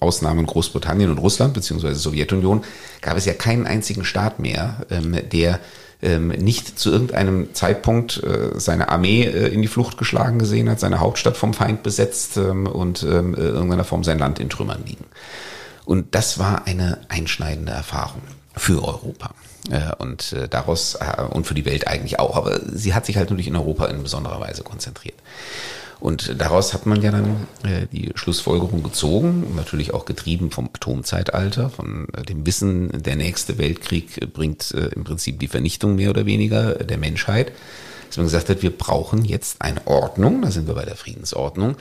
Speaker 2: Ausnahmen Großbritannien und Russland beziehungsweise Sowjetunion, gab es ja keinen einzigen Staat mehr, der ähm, nicht zu irgendeinem Zeitpunkt äh, seine Armee äh, in die Flucht geschlagen gesehen hat, seine Hauptstadt vom Feind besetzt ähm, und ähm, äh, irgendeiner Form sein Land in Trümmern liegen. Und das war eine einschneidende Erfahrung für Europa. Äh, und äh, daraus und für die Welt eigentlich auch. Aber sie hat sich halt natürlich in Europa in besonderer Weise konzentriert. Und daraus hat man ja dann äh, die Schlussfolgerung gezogen, natürlich auch getrieben vom Atomzeitalter, von äh, dem Wissen, der nächste Weltkrieg bringt äh, im Prinzip die Vernichtung mehr oder weniger der Menschheit, dass man gesagt hat, wir brauchen jetzt eine Ordnung, da sind wir bei der Friedensordnung,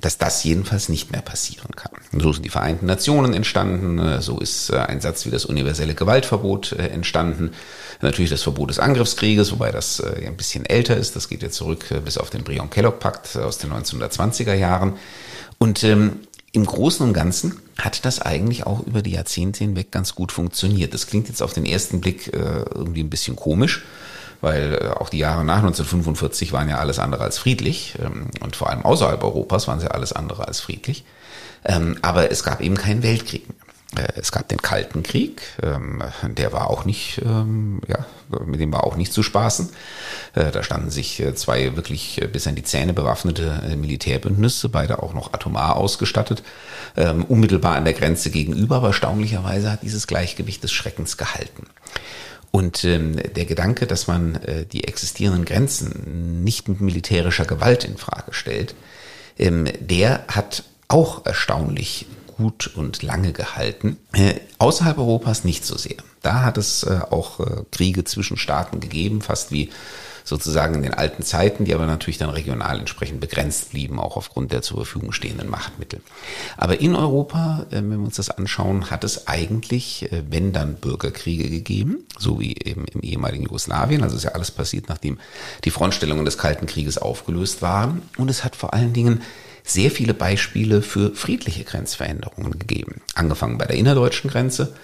Speaker 2: dass das jedenfalls nicht mehr passieren kann. So sind die Vereinten Nationen entstanden, äh, so ist äh, ein Satz wie das universelle Gewaltverbot äh, entstanden, natürlich das Verbot des Angriffskrieges, wobei das ein bisschen älter ist, das geht ja zurück bis auf den Brion-Kellogg-Pakt aus den 1920er Jahren. Und ähm, im Großen und Ganzen hat das eigentlich auch über die Jahrzehnte hinweg ganz gut funktioniert. Das klingt jetzt auf den ersten Blick irgendwie ein bisschen komisch, weil äh, auch die Jahre nach 1945 waren ja alles andere als friedlich ähm, und vor allem außerhalb Europas waren sie alles andere als friedlich. Ähm, aber es gab eben keinen Weltkrieg mehr. Äh, es gab den Kalten Krieg, ähm, der war auch nicht, ja, mit dem war auch nicht zu spaßen. Äh, da standen sich zwei wirklich bis an die Zähne bewaffnete Militärbündnisse, beide auch noch atomar ausgestattet, unmittelbar an der Grenze gegenüber, aber erstaunlicherweise hat dieses Gleichgewicht des Schreckens gehalten. Und der Gedanke, dass man die existierenden Grenzen nicht mit militärischer Gewalt in Frage stellt, der hat auch erstaunlich gut und lange gehalten. Äh, außerhalb Europas nicht so sehr. Da hat es äh, auch äh, Kriege zwischen Staaten gegeben, fast wie sozusagen in den alten Zeiten, die aber natürlich dann regional entsprechend begrenzt blieben, auch aufgrund der zur Verfügung stehenden Machtmittel. Aber in Europa, äh, wenn wir uns das anschauen, hat es eigentlich, äh, wenn dann Bürgerkriege gegeben, so wie eben im ehemaligen Jugoslawien, also ist ja alles passiert, nachdem die Frontstellungen des Kalten Krieges aufgelöst waren. Und es hat vor allen Dingen sehr viele Beispiele für friedliche Grenzveränderungen gegeben. Angefangen bei der innerdeutschen Grenze.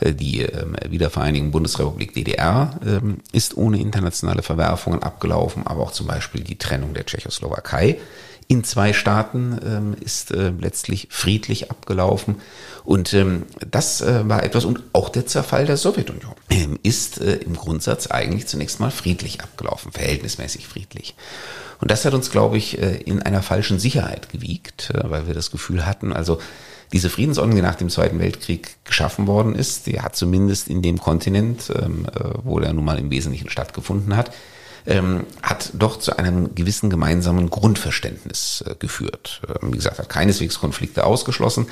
Speaker 2: Äh, die ähm, Wiedervereinigung Bundesrepublik DDR ähm, ist ohne internationale Verwerfungen abgelaufen, aber auch zum Beispiel die Trennung der Tschechoslowakei in zwei Staaten ähm, ist äh, letztlich friedlich abgelaufen. Und ähm, das äh, war etwas, und auch der Zerfall der Sowjetunion ähm, ist äh, im Grundsatz eigentlich zunächst mal friedlich abgelaufen, verhältnismäßig friedlich. Und das hat uns, glaube ich, äh, in einer falschen Sicherheit gewiegt, weil wir das Gefühl hatten, also diese Friedensordnung, die nach dem Zweiten Weltkrieg geschaffen worden ist, die hat zumindest in dem Kontinent, ähm, wo der nun mal im Wesentlichen stattgefunden hat, ähm, hat doch zu einem gewissen gemeinsamen Grundverständnis äh, geführt. Ähm, wie gesagt, hat keineswegs Konflikte ausgeschlossen,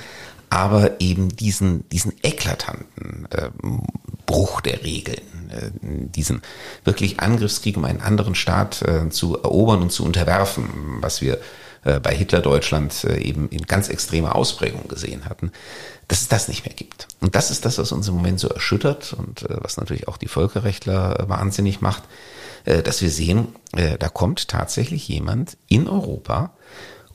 Speaker 2: aber eben diesen, diesen eklatanten äh, Bruch der Regeln, äh, diesen wirklich Angriffskrieg, um einen anderen Staat äh, zu erobern und zu unterwerfen, was wir äh, bei Hitler-Deutschland äh, eben in ganz extremer Ausprägung gesehen hatten, dass es das nicht mehr gibt. Und das ist das, was uns im Moment so erschüttert und äh, was natürlich auch die Völkerrechtler wahnsinnig macht, dass wir sehen, äh, da kommt tatsächlich jemand in Europa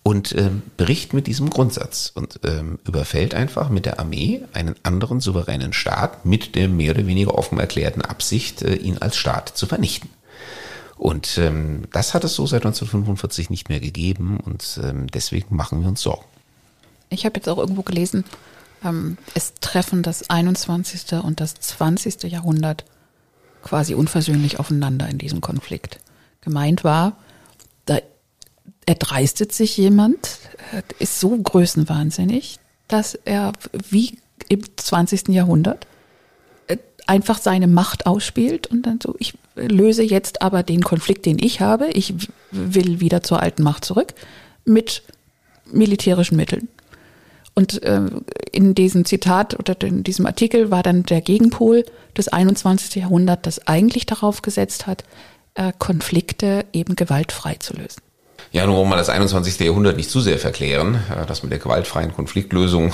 Speaker 2: und ähm, bricht mit diesem Grundsatz und ähm, überfällt einfach mit der Armee einen anderen souveränen Staat mit der mehr oder weniger offen erklärten Absicht, äh, ihn als Staat zu vernichten. Und ähm, das hat es so seit 1945 nicht mehr gegeben und ähm, deswegen machen wir uns Sorgen.
Speaker 1: Ich habe jetzt auch irgendwo gelesen, ähm, es treffen das 21. und das 20. Jahrhundert quasi unversöhnlich aufeinander in diesem Konflikt. Gemeint war, da erdreistet sich jemand, ist so größenwahnsinnig, dass er wie im 20. Jahrhundert äh, einfach seine Macht ausspielt und dann so, ich, löse jetzt aber den Konflikt, den ich habe, ich will wieder zur alten Macht zurück, mit militärischen Mitteln. Und äh, in diesem Zitat oder in diesem Artikel war dann der Gegenpol des 21. Jahrhunderts, das eigentlich darauf gesetzt hat, äh, Konflikte eben gewaltfrei zu lösen.
Speaker 2: Ja, nur um mal das 21. Jahrhundert nicht zu sehr verklären, äh, das mit der gewaltfreien Konfliktlösung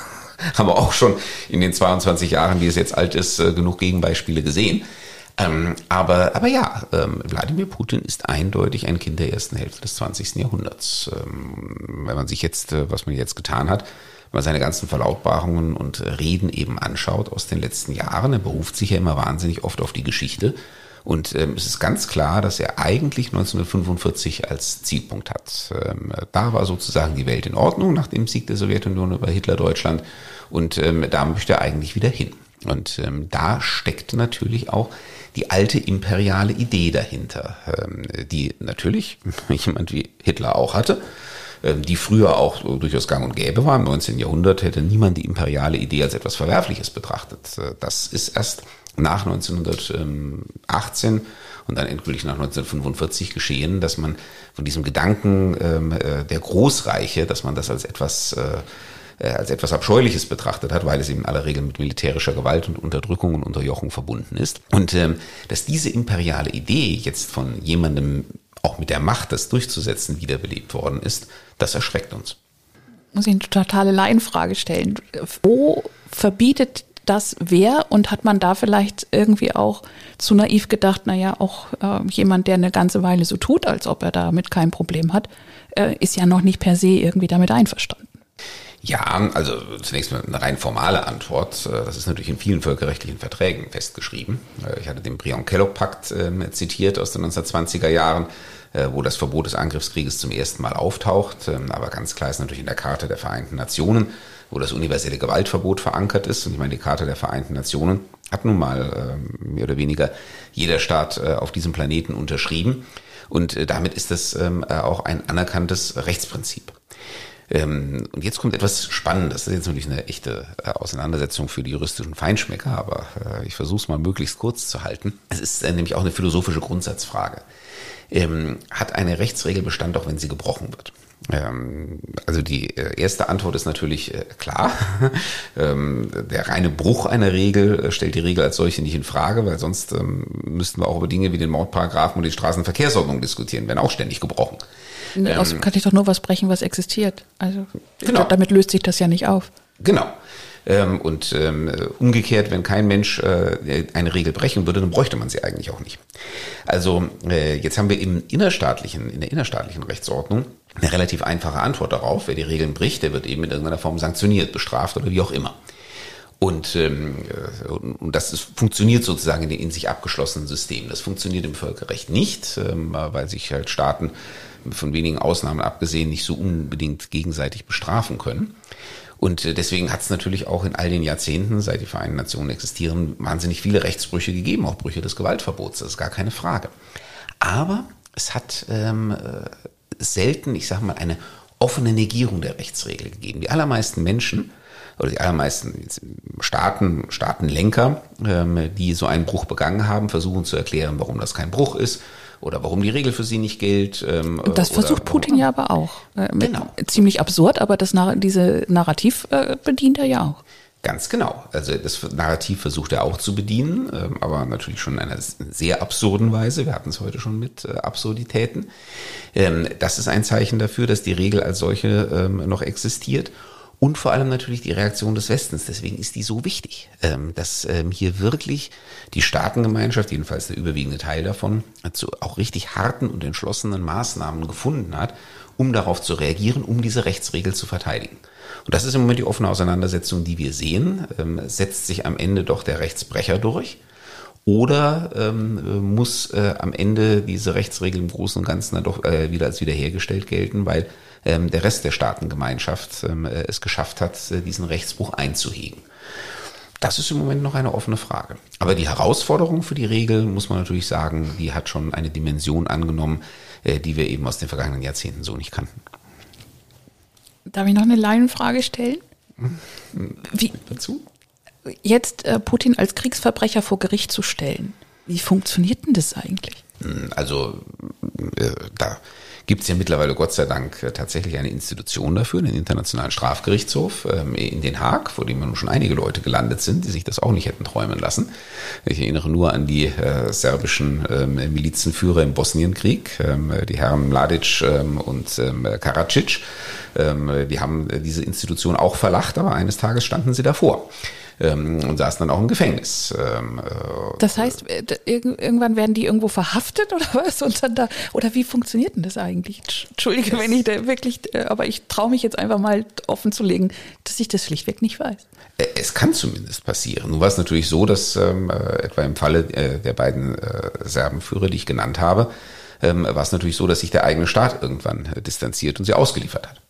Speaker 2: haben wir auch schon in den 22 Jahren, die es jetzt alt ist, äh, genug Gegenbeispiele gesehen. Ähm, aber, aber ja, ähm, Wladimir Putin ist eindeutig ein Kind der ersten Hälfte des 20. Jahrhunderts. Ähm, wenn man sich jetzt, äh, was man jetzt getan hat, wenn man seine ganzen Verlautbarungen und Reden eben anschaut aus den letzten Jahren, er beruft sich ja immer wahnsinnig oft auf die Geschichte. Und ähm, es ist ganz klar, dass er eigentlich 1945 als Zielpunkt hat. Ähm, da war sozusagen die Welt in Ordnung nach dem Sieg der Sowjetunion über Hitler-Deutschland. Und ähm, da möchte er eigentlich wieder hin. Und ähm, da steckt natürlich auch die alte imperiale Idee dahinter, ähm, die natürlich jemand wie Hitler auch hatte, ähm, die früher auch durchaus gang und gäbe war. Im 19. Jahrhundert hätte niemand die imperiale Idee als etwas Verwerfliches betrachtet. Äh, das ist erst nach 1918 und dann endgültig nach 1945 geschehen, dass man von diesem Gedanken ähm, äh, der Großreiche, dass man das als etwas äh, als etwas Abscheuliches betrachtet hat, weil es eben in aller Regel mit militärischer Gewalt und Unterdrückung und Unterjochung verbunden ist. Und ähm, dass diese imperiale Idee jetzt von jemandem auch mit der Macht, das durchzusetzen, wiederbelebt worden ist, das erschreckt uns.
Speaker 1: Muss ich eine totale Laienfrage stellen. Wo verbietet das wer und hat man da vielleicht irgendwie auch zu naiv gedacht, naja, auch äh, jemand, der eine ganze Weile so tut, als ob er damit kein Problem hat, äh, ist ja noch nicht per se irgendwie damit einverstanden.
Speaker 2: Ja, also zunächst mal eine rein formale Antwort. Äh, das ist natürlich in vielen völkerrechtlichen Verträgen festgeschrieben. Äh, ich hatte den Brion-Kellogg-Pakt äh, zitiert aus den 1920er Jahren, äh, wo das Verbot des Angriffskrieges zum ersten Mal auftaucht. Ähm, aber ganz klar ist natürlich in der Charta der Vereinten Nationen, wo das universelle Gewaltverbot verankert ist. Und ich meine, die Charta der Vereinten Nationen hat nun mal äh, mehr oder weniger jeder Staat auf diesem Planeten unterschrieben. Und damit ist das ähm, auch ein anerkanntes Rechtsprinzip. Ähm, und jetzt kommt etwas Spannendes. Das ist jetzt natürlich eine echte äh, Auseinandersetzung für die juristischen Feinschmecker, aber äh, ich versuche es mal möglichst kurz zu halten. Es ist äh, nämlich auch eine philosophische Grundsatzfrage. Ähm, hat eine Rechtsregel Bestand, auch wenn sie gebrochen wird? Ähm, also die äh, erste Antwort ist natürlich äh, klar. Ähm, der reine Bruch einer Regel stellt die Regel als solche nicht in Frage, weil sonst ähm, müssten wir auch über Dinge wie den Mordparagraphen und die Straßenverkehrsordnung diskutieren, werden auch ständig gebrochen.
Speaker 1: Ne, ähm, kann ich doch nur was brechen, was existiert. Also genau. damit löst sich das ja nicht auf.
Speaker 2: Genau. Ähm, und ähm, umgekehrt, wenn kein Mensch äh, eine Regel brechen würde, dann bräuchte man sie eigentlich auch nicht. Also äh, jetzt haben wir im innerstaatlichen, in der innerstaatlichen Rechtsordnung eine relativ einfache Antwort darauf. Wer die Regeln bricht, der wird eben in irgendeiner Form sanktioniert, bestraft oder wie auch immer. Und, ähm, äh, und das ist, funktioniert sozusagen in den in sich abgeschlossenen Systemen. Das funktioniert im Völkerrecht nicht, ähm, weil sich halt Staaten von wenigen Ausnahmen abgesehen nicht so unbedingt gegenseitig bestrafen können. Und äh, deswegen hat es natürlich auch in all den Jahrzehnten, seit die Vereinten Nationen existieren, wahnsinnig viele Rechtsbrüche gegeben, auch Brüche des Gewaltverbots, das ist gar keine Frage. Aber es hat ähm, äh, selten, ich sage mal, eine offene Negierung der Rechtsregel gegeben. Die allermeisten Menschen oder die allermeisten Staaten, Staatenlenker, ähm, die so einen Bruch begangen haben, versuchen zu erklären, warum das kein Bruch ist oder warum die Regel für sie nicht gilt.
Speaker 1: Ähm, das versucht Putin ja aber auch. Äh, genau. Ziemlich absurd, aber das, diese Narrativ äh, bedient er ja auch.
Speaker 2: Ganz genau. Also das Narrativ versucht er auch zu bedienen, ähm, aber natürlich schon in einer sehr absurden Weise. Wir hatten es heute schon mit äh, Absurditäten. Ähm, das ist ein Zeichen dafür, dass die Regel als solche ähm, noch existiert und vor allem natürlich die Reaktion des Westens. Deswegen ist die so wichtig, ähm, dass ähm, hier wirklich die Staatengemeinschaft, jedenfalls der überwiegende Teil davon, zu auch richtig harten und entschlossenen Maßnahmen gefunden hat, um darauf zu reagieren, um diese Rechtsregel zu verteidigen. Und das ist im Moment die offene Auseinandersetzung, die wir sehen. Ähm, setzt sich am Ende doch der Rechtsbrecher durch? Oder ähm, muss äh, am Ende diese Rechtsregel im Großen und Ganzen dann doch äh, wieder als wiederhergestellt gelten, weil ähm, der Rest der Staatengemeinschaft ähm, äh, es geschafft hat, äh, diesen Rechtsbruch einzuhegen. Das ist im Moment noch eine offene Frage. Aber die Herausforderung für die Regel, muss man natürlich sagen, die hat schon eine Dimension angenommen, äh, die wir eben aus den vergangenen Jahrzehnten so nicht kannten.
Speaker 1: Darf ich noch eine Laienfrage stellen?
Speaker 2: Wie, Dazu?
Speaker 1: Jetzt äh, Putin als Kriegsverbrecher vor Gericht zu stellen, Wie funktioniert denn das eigentlich?
Speaker 2: Hm, also äh, da gibt es ja mittlerweile Gott sei Dank äh, tatsächlich eine Institution dafür, den Internationalen Strafgerichtshof ähm, in Den Haag, vor dem nun schon einige Leute gelandet sind, die sich das auch nicht hätten träumen lassen. Ich erinnere nur an die äh, serbischen ähm, Milizenführer im Bosnienkrieg, ähm, die Herren Mladic ähm, und ähm, Karadzic. Ähm, die haben diese Institution auch verlacht, aber eines Tages standen sie davor ähm, und saßen dann auch im Gefängnis. Ähm,
Speaker 1: äh, das heißt, äh, irgendwann werden die irgendwo verhaftet oder was? Und dann da, oder wie funktioniert denn das eigentlich? Entschuldige, wenn ich da wirklich, äh, aber ich traue mich jetzt einfach mal offen zu legen, dass ich das schlichtweg nicht weiß.
Speaker 2: Äh, es kann zumindest passieren. Nun war es natürlich so, dass ähm, etwa im Falle äh, der beiden äh, Serbenführer, die ich genannt habe, ähm, war es natürlich so, dass sich der eigene Staat irgendwann äh, distanziert und sie ausgeliefert hat.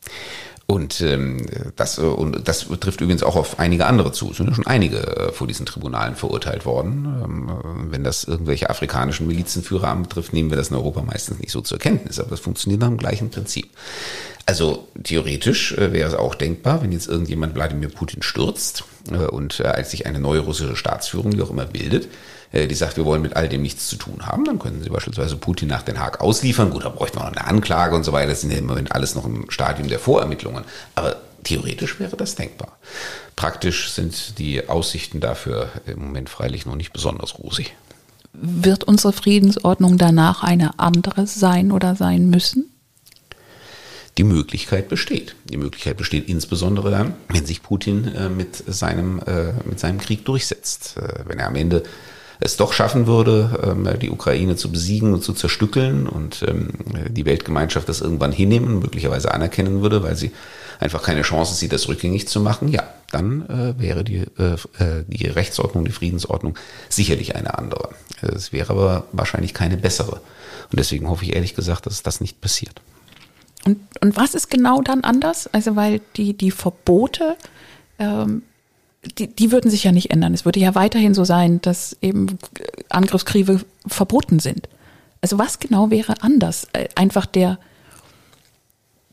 Speaker 2: Und ähm, das und das trifft übrigens auch auf einige andere zu. Es sind ja schon einige äh, vor diesen Tribunalen verurteilt worden. Ähm, äh, wenn das irgendwelche afrikanischen Milizenführer anbetrifft, nehmen wir das in Europa meistens nicht so zur Kenntnis. Aber das funktioniert nach dem gleichen Prinzip. Also theoretisch äh, wäre es auch denkbar, wenn jetzt irgendjemand Wladimir Putin stürzt äh, und äh, als sich eine neue russische Staatsführung, wie auch immer, bildet, äh, die sagt, wir wollen mit all dem nichts zu tun haben, dann können sie beispielsweise Putin nach Den Haag ausliefern. Gut, da bräuchte man noch eine Anklage und so weiter. Das sind ja im Moment alles noch im Stadium der Vorermittlungen. Aber theoretisch wäre das denkbar. Praktisch sind die Aussichten dafür im Moment freilich noch nicht besonders rosig.
Speaker 1: Wird unsere Friedensordnung danach eine andere sein oder sein müssen?
Speaker 2: Die Möglichkeit besteht. Die Möglichkeit besteht insbesondere dann, wenn sich Putin äh, mit, seinem, äh, mit seinem Krieg durchsetzt. Äh, wenn er am Ende es doch schaffen würde, ähm, die Ukraine zu besiegen und zu zerstückeln und ähm, die Weltgemeinschaft das irgendwann hinnehmen, möglicherweise anerkennen würde, weil sie einfach keine Chance sieht, das rückgängig zu machen, ja, dann äh, wäre die, äh, äh die Rechtsordnung, die Friedensordnung sicherlich eine andere. Es wäre aber wahrscheinlich keine bessere. Und deswegen hoffe ich ehrlich gesagt, dass das nicht passiert.
Speaker 1: Und, und was ist genau dann anders? Also weil die, die Verbote ähm, die, die würden sich ja nicht ändern. Es würde ja weiterhin so sein, dass eben Angriffskriege verboten sind. Also was genau wäre anders? Äh, einfach der,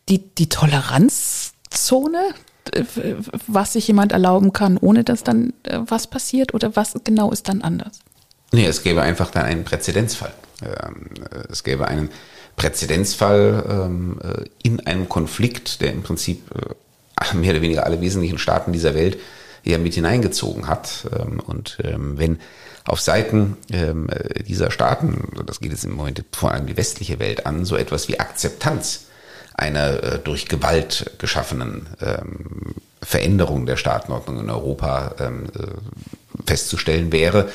Speaker 1: die, die Toleranzzone, äh, was sich jemand erlauben kann, ohne dass dann äh, was passiert? Oder was genau ist dann anders?
Speaker 2: Nee, es gäbe einfach dann einen Präzedenzfall. Ähm, es gäbe einen Präzedenzfall ähm, in einem Konflikt, der im Prinzip mehr oder weniger alle wesentlichen Staaten dieser Welt ja mit hineingezogen hat. Ähm, und ähm, wenn auf Seiten ähm, dieser Staaten, das geht jetzt im Moment vor allem die westliche Welt an, so etwas wie Akzeptanz einer äh, durch Gewalt geschaffenen Veränderung der Staatenordnung in Europa äh, festzustellen wäre,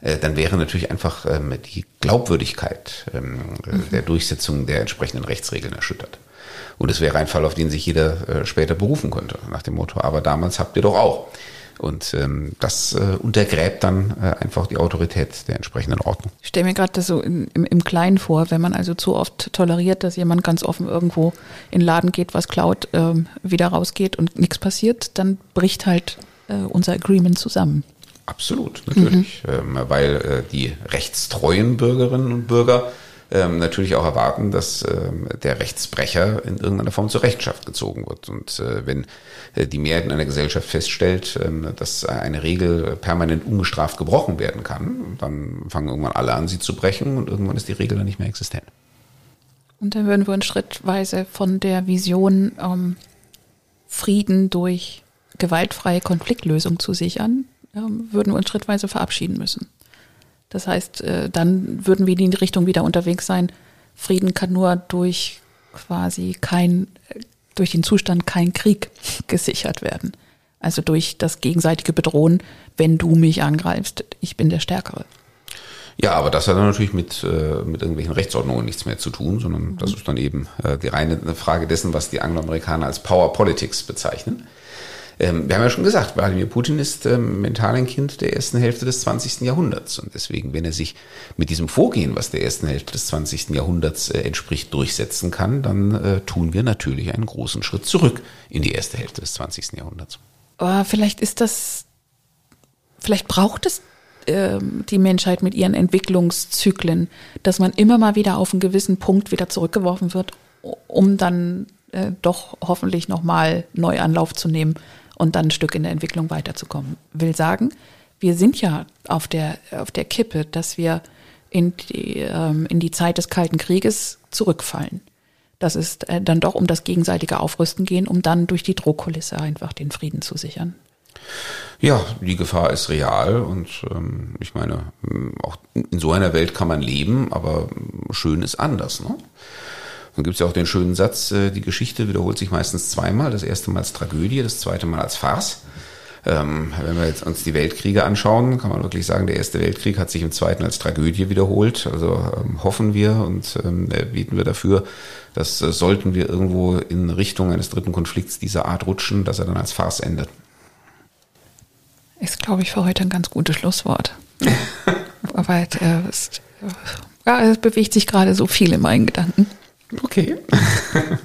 Speaker 2: äh, dann wäre natürlich einfach die Glaubwürdigkeit mhm. der Durchsetzung der entsprechenden Rechtsregeln erschüttert. Und es wäre ein Fall, auf den sich jeder später berufen könnte, nach dem Motto, aber damals habt ihr doch auch. Und ähm, das äh, untergräbt dann äh, einfach die Autorität der entsprechenden Ordnung.
Speaker 1: Ich stelle mir gerade das so im, im, im Kleinen vor, wenn man also zu oft toleriert, dass jemand ganz offen irgendwo in den Laden geht, was klaut, ähm, wieder rausgeht und nichts passiert, dann bricht halt äh, unser Agreement zusammen.
Speaker 2: Absolut, natürlich. Mhm. Ähm, weil äh, die rechtstreuen Bürgerinnen und Bürger ähm, natürlich auch erwarten, dass ähm, der Rechtsbrecher in irgendeiner Form zur Rechenschaft gezogen wird. Und äh, wenn äh, die Mehrheit in einer Gesellschaft feststellt, ähm, dass eine Regel permanent ungestraft gebrochen werden kann, dann fangen irgendwann alle an, sie zu brechen und irgendwann ist die Regel dann nicht mehr existent.
Speaker 1: Und dann würden wir uns schrittweise von der Vision ähm, Frieden durch gewaltfreie Konfliktlösung zu sichern, ähm, würden wir uns schrittweise verabschieden müssen. Das heißt, äh, dann würden wir in die Richtung wieder unterwegs sein. Frieden kann nur durch quasi kein, durch den Zustand kein Krieg gesichert werden. Also durch das gegenseitige Bedrohen, wenn du mich angreifst, ich bin der Stärkere.
Speaker 2: Ja, aber das hat dann natürlich mit, äh, mit irgendwelchen Rechtsordnungen nichts mehr zu tun, sondern mhm. das ist dann eben äh, die reine Frage dessen, was die Angloamerikaner als Power Politics bezeichnen. Ähm, wir haben ja schon gesagt, Wladimir Putin ist ähm, mental ein Kind der ersten Hälfte des 20. Jahrhunderts. Und deswegen, wenn er sich mit diesem Vorgehen, was der ersten Hälfte des 20. Jahrhunderts äh, entspricht, durchsetzen kann, dann äh, tun wir natürlich einen großen Schritt zurück in die erste Hälfte des 20. Jahrhunderts.
Speaker 1: Aber vielleicht ist das, vielleicht braucht es äh, die Menschheit mit ihren Entwicklungszyklen, dass man immer mal wieder auf einen gewissen Punkt wieder zurückgeworfen wird, um dann äh, doch hoffentlich nochmal Neuanlauf zu nehmen und dann ein Stück in der Entwicklung weiterzukommen. Will sagen, wir sind ja auf der, auf der Kippe, dass wir in die, ähm, in die Zeit des Kalten Krieges zurückfallen. Dass es äh, dann doch um das gegenseitige Aufrüsten gehen, um dann durch die Drohkulisse einfach den Frieden zu sichern.
Speaker 2: Ja, die Gefahr ist real und ähm, ich meine, auch in so einer Welt kann man leben, aber schön ist anders. Ne? Dann gibt es ja auch den schönen Satz, äh, die Geschichte wiederholt sich meistens zweimal. Das erste Mal als Tragödie, das zweite Mal als Farce. Ähm, wenn wir jetzt uns die Weltkriege anschauen, kann man wirklich sagen, der Erste Weltkrieg hat sich im Zweiten als Tragödie wiederholt. Also ähm, hoffen wir und ähm, bieten wir dafür, dass äh, sollten wir irgendwo in Richtung eines dritten Konflikts dieser Art rutschen, dass er dann als Farce endet.
Speaker 1: Ist, glaube ich, für heute ein ganz gutes Schlusswort. Aber äh, es, ja, es bewegt sich gerade so viel in meinen Gedanken.
Speaker 2: Okay.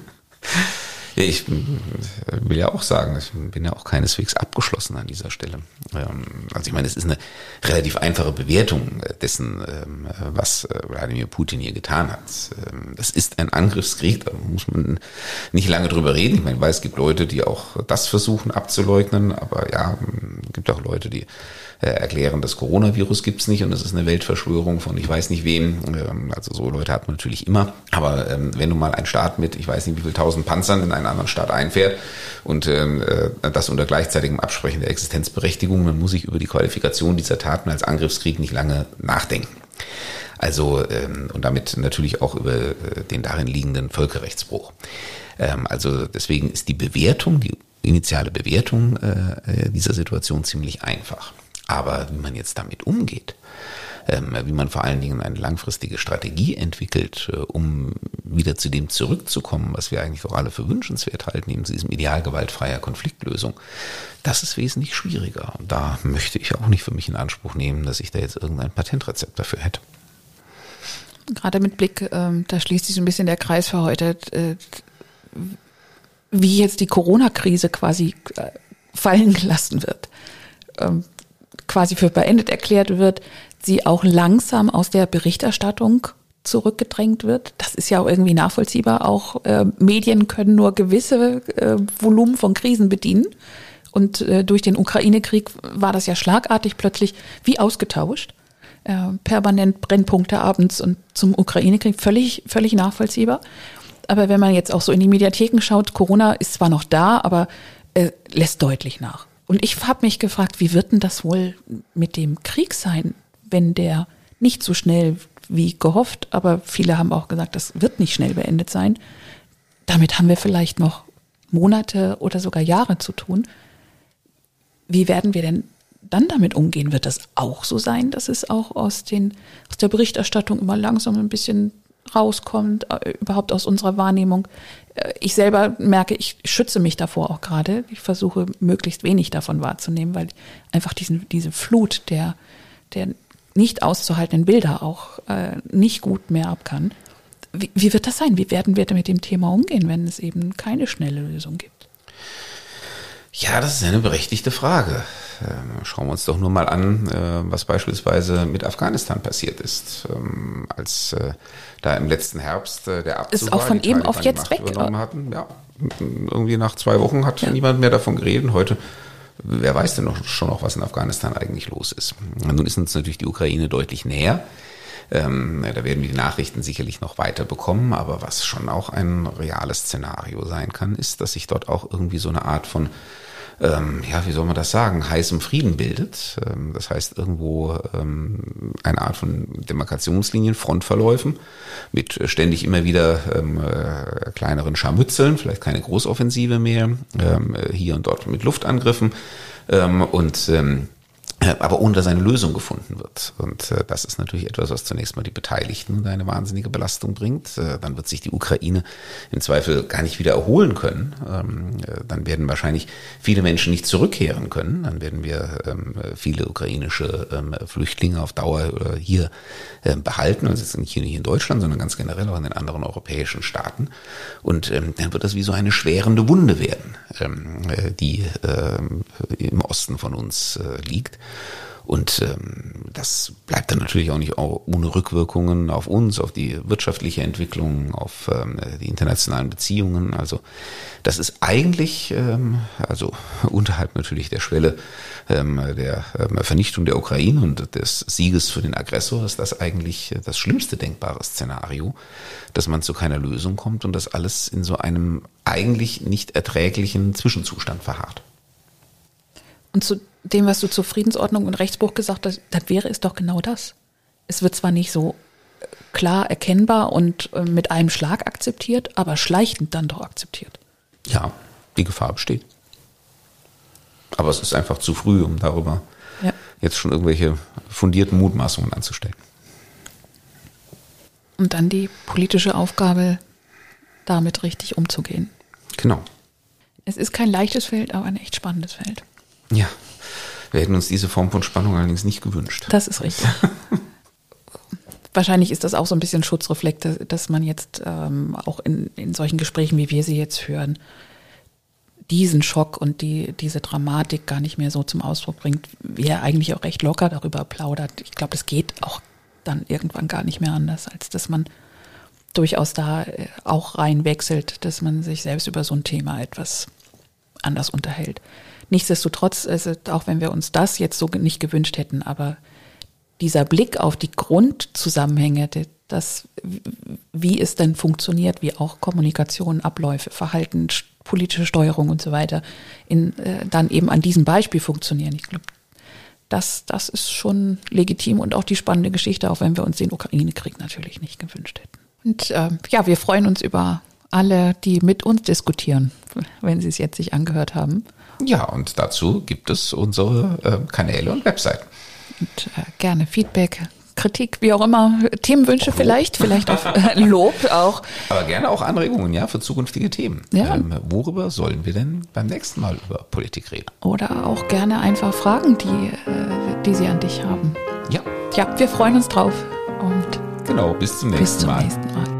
Speaker 2: Ich will ja auch sagen, ich bin ja auch keineswegs abgeschlossen an dieser Stelle. Ähm, also ich meine, es ist eine relativ einfache Bewertung dessen, ähm, was äh, Wladimir Putin hier getan hat. Ähm, das ist ein Angriffskrieg, da muss man nicht lange drüber reden. Ich meine, ich weiß, es gibt Leute, die auch das versuchen abzuleugnen, aber ja, es gibt auch Leute, die äh, erklären, das Coronavirus gibt's nicht und das ist eine Weltverschwörung von ich weiß nicht wem. Ähm, also so Leute hat man natürlich immer. Aber ähm, wenn du mal ein Staat mit ich weiß nicht wie viel tausend Panzern in einen anderen Staat einfährt und ähm, äh, das unter gleichzeitigem Absprechen der Existenzberechtigung, dann muss ich über die Qualifikation dieser Taten als Angriffskrieg nicht lange nachdenken. Also und damit natürlich auch über äh, den darin liegenden Völkerrechtsbruch. Also deswegen ist die Bewertung, die initiale Bewertung äh, dieser Situation ziemlich einfach. Aber wie man jetzt damit umgeht, ähm, wie man vor allen Dingen eine langfristige Strategie entwickelt, äh, um wieder zu dem zurückzukommen, was wir eigentlich doch alle für wünschenswert halten, eben zu diesem Ideal gewaltfreier Konfliktlösung, das ist wesentlich schwieriger. Und da möchte ich auch nicht für mich in Anspruch nehmen, dass ich da jetzt irgendein Patentrezept dafür hätte.
Speaker 1: Gerade mit Blick, ähm, da schließt sich so ein bisschen der Kreis für heute, äh, wie jetzt die Corona-Krise quasi äh, fallen gelassen wird. Quasi für beendet erklärt wird, sie auch langsam aus der Berichterstattung zurückgedrängt wird. Das ist ja auch irgendwie nachvollziehbar. Auch äh, Medien können nur gewisse äh, Volumen von Krisen bedienen. Und äh, durch den Ukraine-Krieg war das ja schlagartig plötzlich wie ausgetauscht. Äh, permanent Brennpunkte abends und zum Ukraine-Krieg völlig, völlig nachvollziehbar. Aber wenn man jetzt auch so in die Mediatheken schaut, Corona ist zwar noch da, aber äh, lässt deutlich nach. Und ich habe mich gefragt, wie wird denn das wohl mit dem Krieg sein, wenn der nicht so schnell wie gehofft, aber viele haben auch gesagt, das wird nicht schnell beendet sein. Damit haben wir vielleicht noch Monate oder sogar Jahre zu tun. Wie werden wir denn dann damit umgehen? Wird das auch so sein, dass es auch aus, den, aus der Berichterstattung immer langsam ein bisschen rauskommt, äh, überhaupt aus unserer Wahrnehmung. Äh, ich selber merke, ich schütze mich davor auch gerade. Ich versuche möglichst wenig davon wahrzunehmen, weil einfach diesen, diese Flut der, der nicht auszuhaltenden Bilder auch äh, nicht gut mehr ab kann. Wie, wie wird das sein? Wie werden wir mit dem Thema umgehen, wenn es eben keine schnelle Lösung gibt?
Speaker 2: Ja, das ist eine berechtigte Frage. Ähm, schauen wir uns doch nur mal an, äh, was beispielsweise mit Afghanistan passiert ist. Ähm, als äh, da im letzten Herbst äh, der
Speaker 1: Abzug ist auch von eben auf jetzt weg.
Speaker 2: Übernommen hatten. Ja, irgendwie nach zwei Wochen hat ja. niemand mehr davon geredet. Heute wer weiß denn noch, schon noch, was in Afghanistan eigentlich los ist. Nun ist uns natürlich die Ukraine deutlich näher. Ähm, da werden wir die Nachrichten sicherlich noch weiter bekommen, aber was schon auch ein reales Szenario sein kann, ist, dass sich dort auch irgendwie so eine Art von ähm, ja, wie soll man das sagen, heißem Frieden bildet. Ähm, das heißt irgendwo ähm, eine Art von Demarkationslinien, Frontverläufen mit ständig immer wieder äh, kleineren Scharmützeln, vielleicht keine Großoffensive mehr, ähm, hier und dort mit Luftangriffen und äh, aber ohne dass eine Lösung gefunden wird. Und äh, das ist natürlich etwas, was zunächst mal die Beteiligten eine wahnsinnige Belastung bringt. Äh, dann wird sich die Ukraine im Zweifel gar nicht wieder erholen können. Ähm, äh, dann werden wahrscheinlich viele Menschen nicht zurückkehren können. Dann werden wir ähm, viele ukrainische ähm, Flüchtlinge auf Dauer äh, hier äh, behalten. Also jetzt nicht hier in Deutschland, sondern ganz generell auch in den anderen europäischen Staaten. Und ähm, dann wird das wie so eine schwerende Wunde werden, ähm, äh, die äh, im Osten von uns äh, liegt. Und ähm, das bleibt dann natürlich auch nicht ohne Rückwirkungen auf uns, auf die wirtschaftliche Entwicklung, auf ähm, die internationalen Beziehungen. Also das ist eigentlich, ähm, also unterhalb natürlich der Schwelle ähm, der ähm, Vernichtung der Ukraine und des Sieges für den Aggressor, ist das eigentlich das schlimmste denkbare Szenario, dass man zu keiner Lösung kommt und das alles in so einem eigentlich nicht erträglichen Zwischenzustand verharrt.
Speaker 1: Und zu dem, was du zur Friedensordnung und Rechtsbruch gesagt hast, dann wäre es doch genau das. Es wird zwar nicht so äh, klar erkennbar und äh, mit einem Schlag akzeptiert, aber schleichend dann doch akzeptiert.
Speaker 2: Ja, die Gefahr besteht. Aber es ist einfach zu früh, um darüber ja. jetzt schon irgendwelche fundierten Mutmaßungen anzustellen.
Speaker 1: Und dann die politische Aufgabe, damit richtig umzugehen.
Speaker 2: Genau.
Speaker 1: Es ist kein leichtes Feld, aber ein echt spannendes Feld.
Speaker 2: Ja, wir hätten uns diese Form von Spannung allerdings nicht gewünscht.
Speaker 1: Das ist richtig. Wahrscheinlich ist das auch so ein bisschen Schutzreflekt, dass man jetzt ähm, auch in, in solchen Gesprächen, wie wir sie jetzt hören, diesen Schock und die, diese Dramatik gar nicht mehr so zum Ausdruck bringt, wie er eigentlich auch recht locker darüber plaudert. Ich glaube, es geht auch dann irgendwann gar nicht mehr anders, als dass man durchaus da äh, auch reinwechselt, dass man sich selbst über so ein Thema etwas anders unterhält. Nichtsdestotrotz, also auch wenn wir uns das jetzt so nicht gewünscht hätten, aber dieser Blick auf die Grundzusammenhänge, das, wie es denn funktioniert, wie auch Kommunikation, Abläufe, Verhalten, politische Steuerung und so weiter, in, äh, dann eben an diesem Beispiel funktionieren. Ich glaube, das, das ist schon legitim und auch die spannende Geschichte, auch wenn wir uns den Ukraine-Krieg natürlich nicht gewünscht hätten. Und äh, ja, wir freuen uns über alle, die mit uns diskutieren, wenn sie es jetzt sich angehört haben.
Speaker 2: Ja, und dazu gibt es unsere äh, Kanäle und Webseiten.
Speaker 1: Und äh, gerne Feedback, Kritik, wie auch immer, Themenwünsche vielleicht, vielleicht auch äh, Lob auch.
Speaker 2: Aber gerne auch Anregungen, ja, für zukünftige Themen. Ja. Ähm, worüber sollen wir denn beim nächsten Mal über Politik reden?
Speaker 1: Oder auch gerne einfach Fragen, die, äh, die Sie an dich haben.
Speaker 2: Ja.
Speaker 1: Ja, wir freuen uns drauf und
Speaker 2: genau, bis zum nächsten
Speaker 1: bis zum
Speaker 2: Mal.
Speaker 1: Nächsten Mal.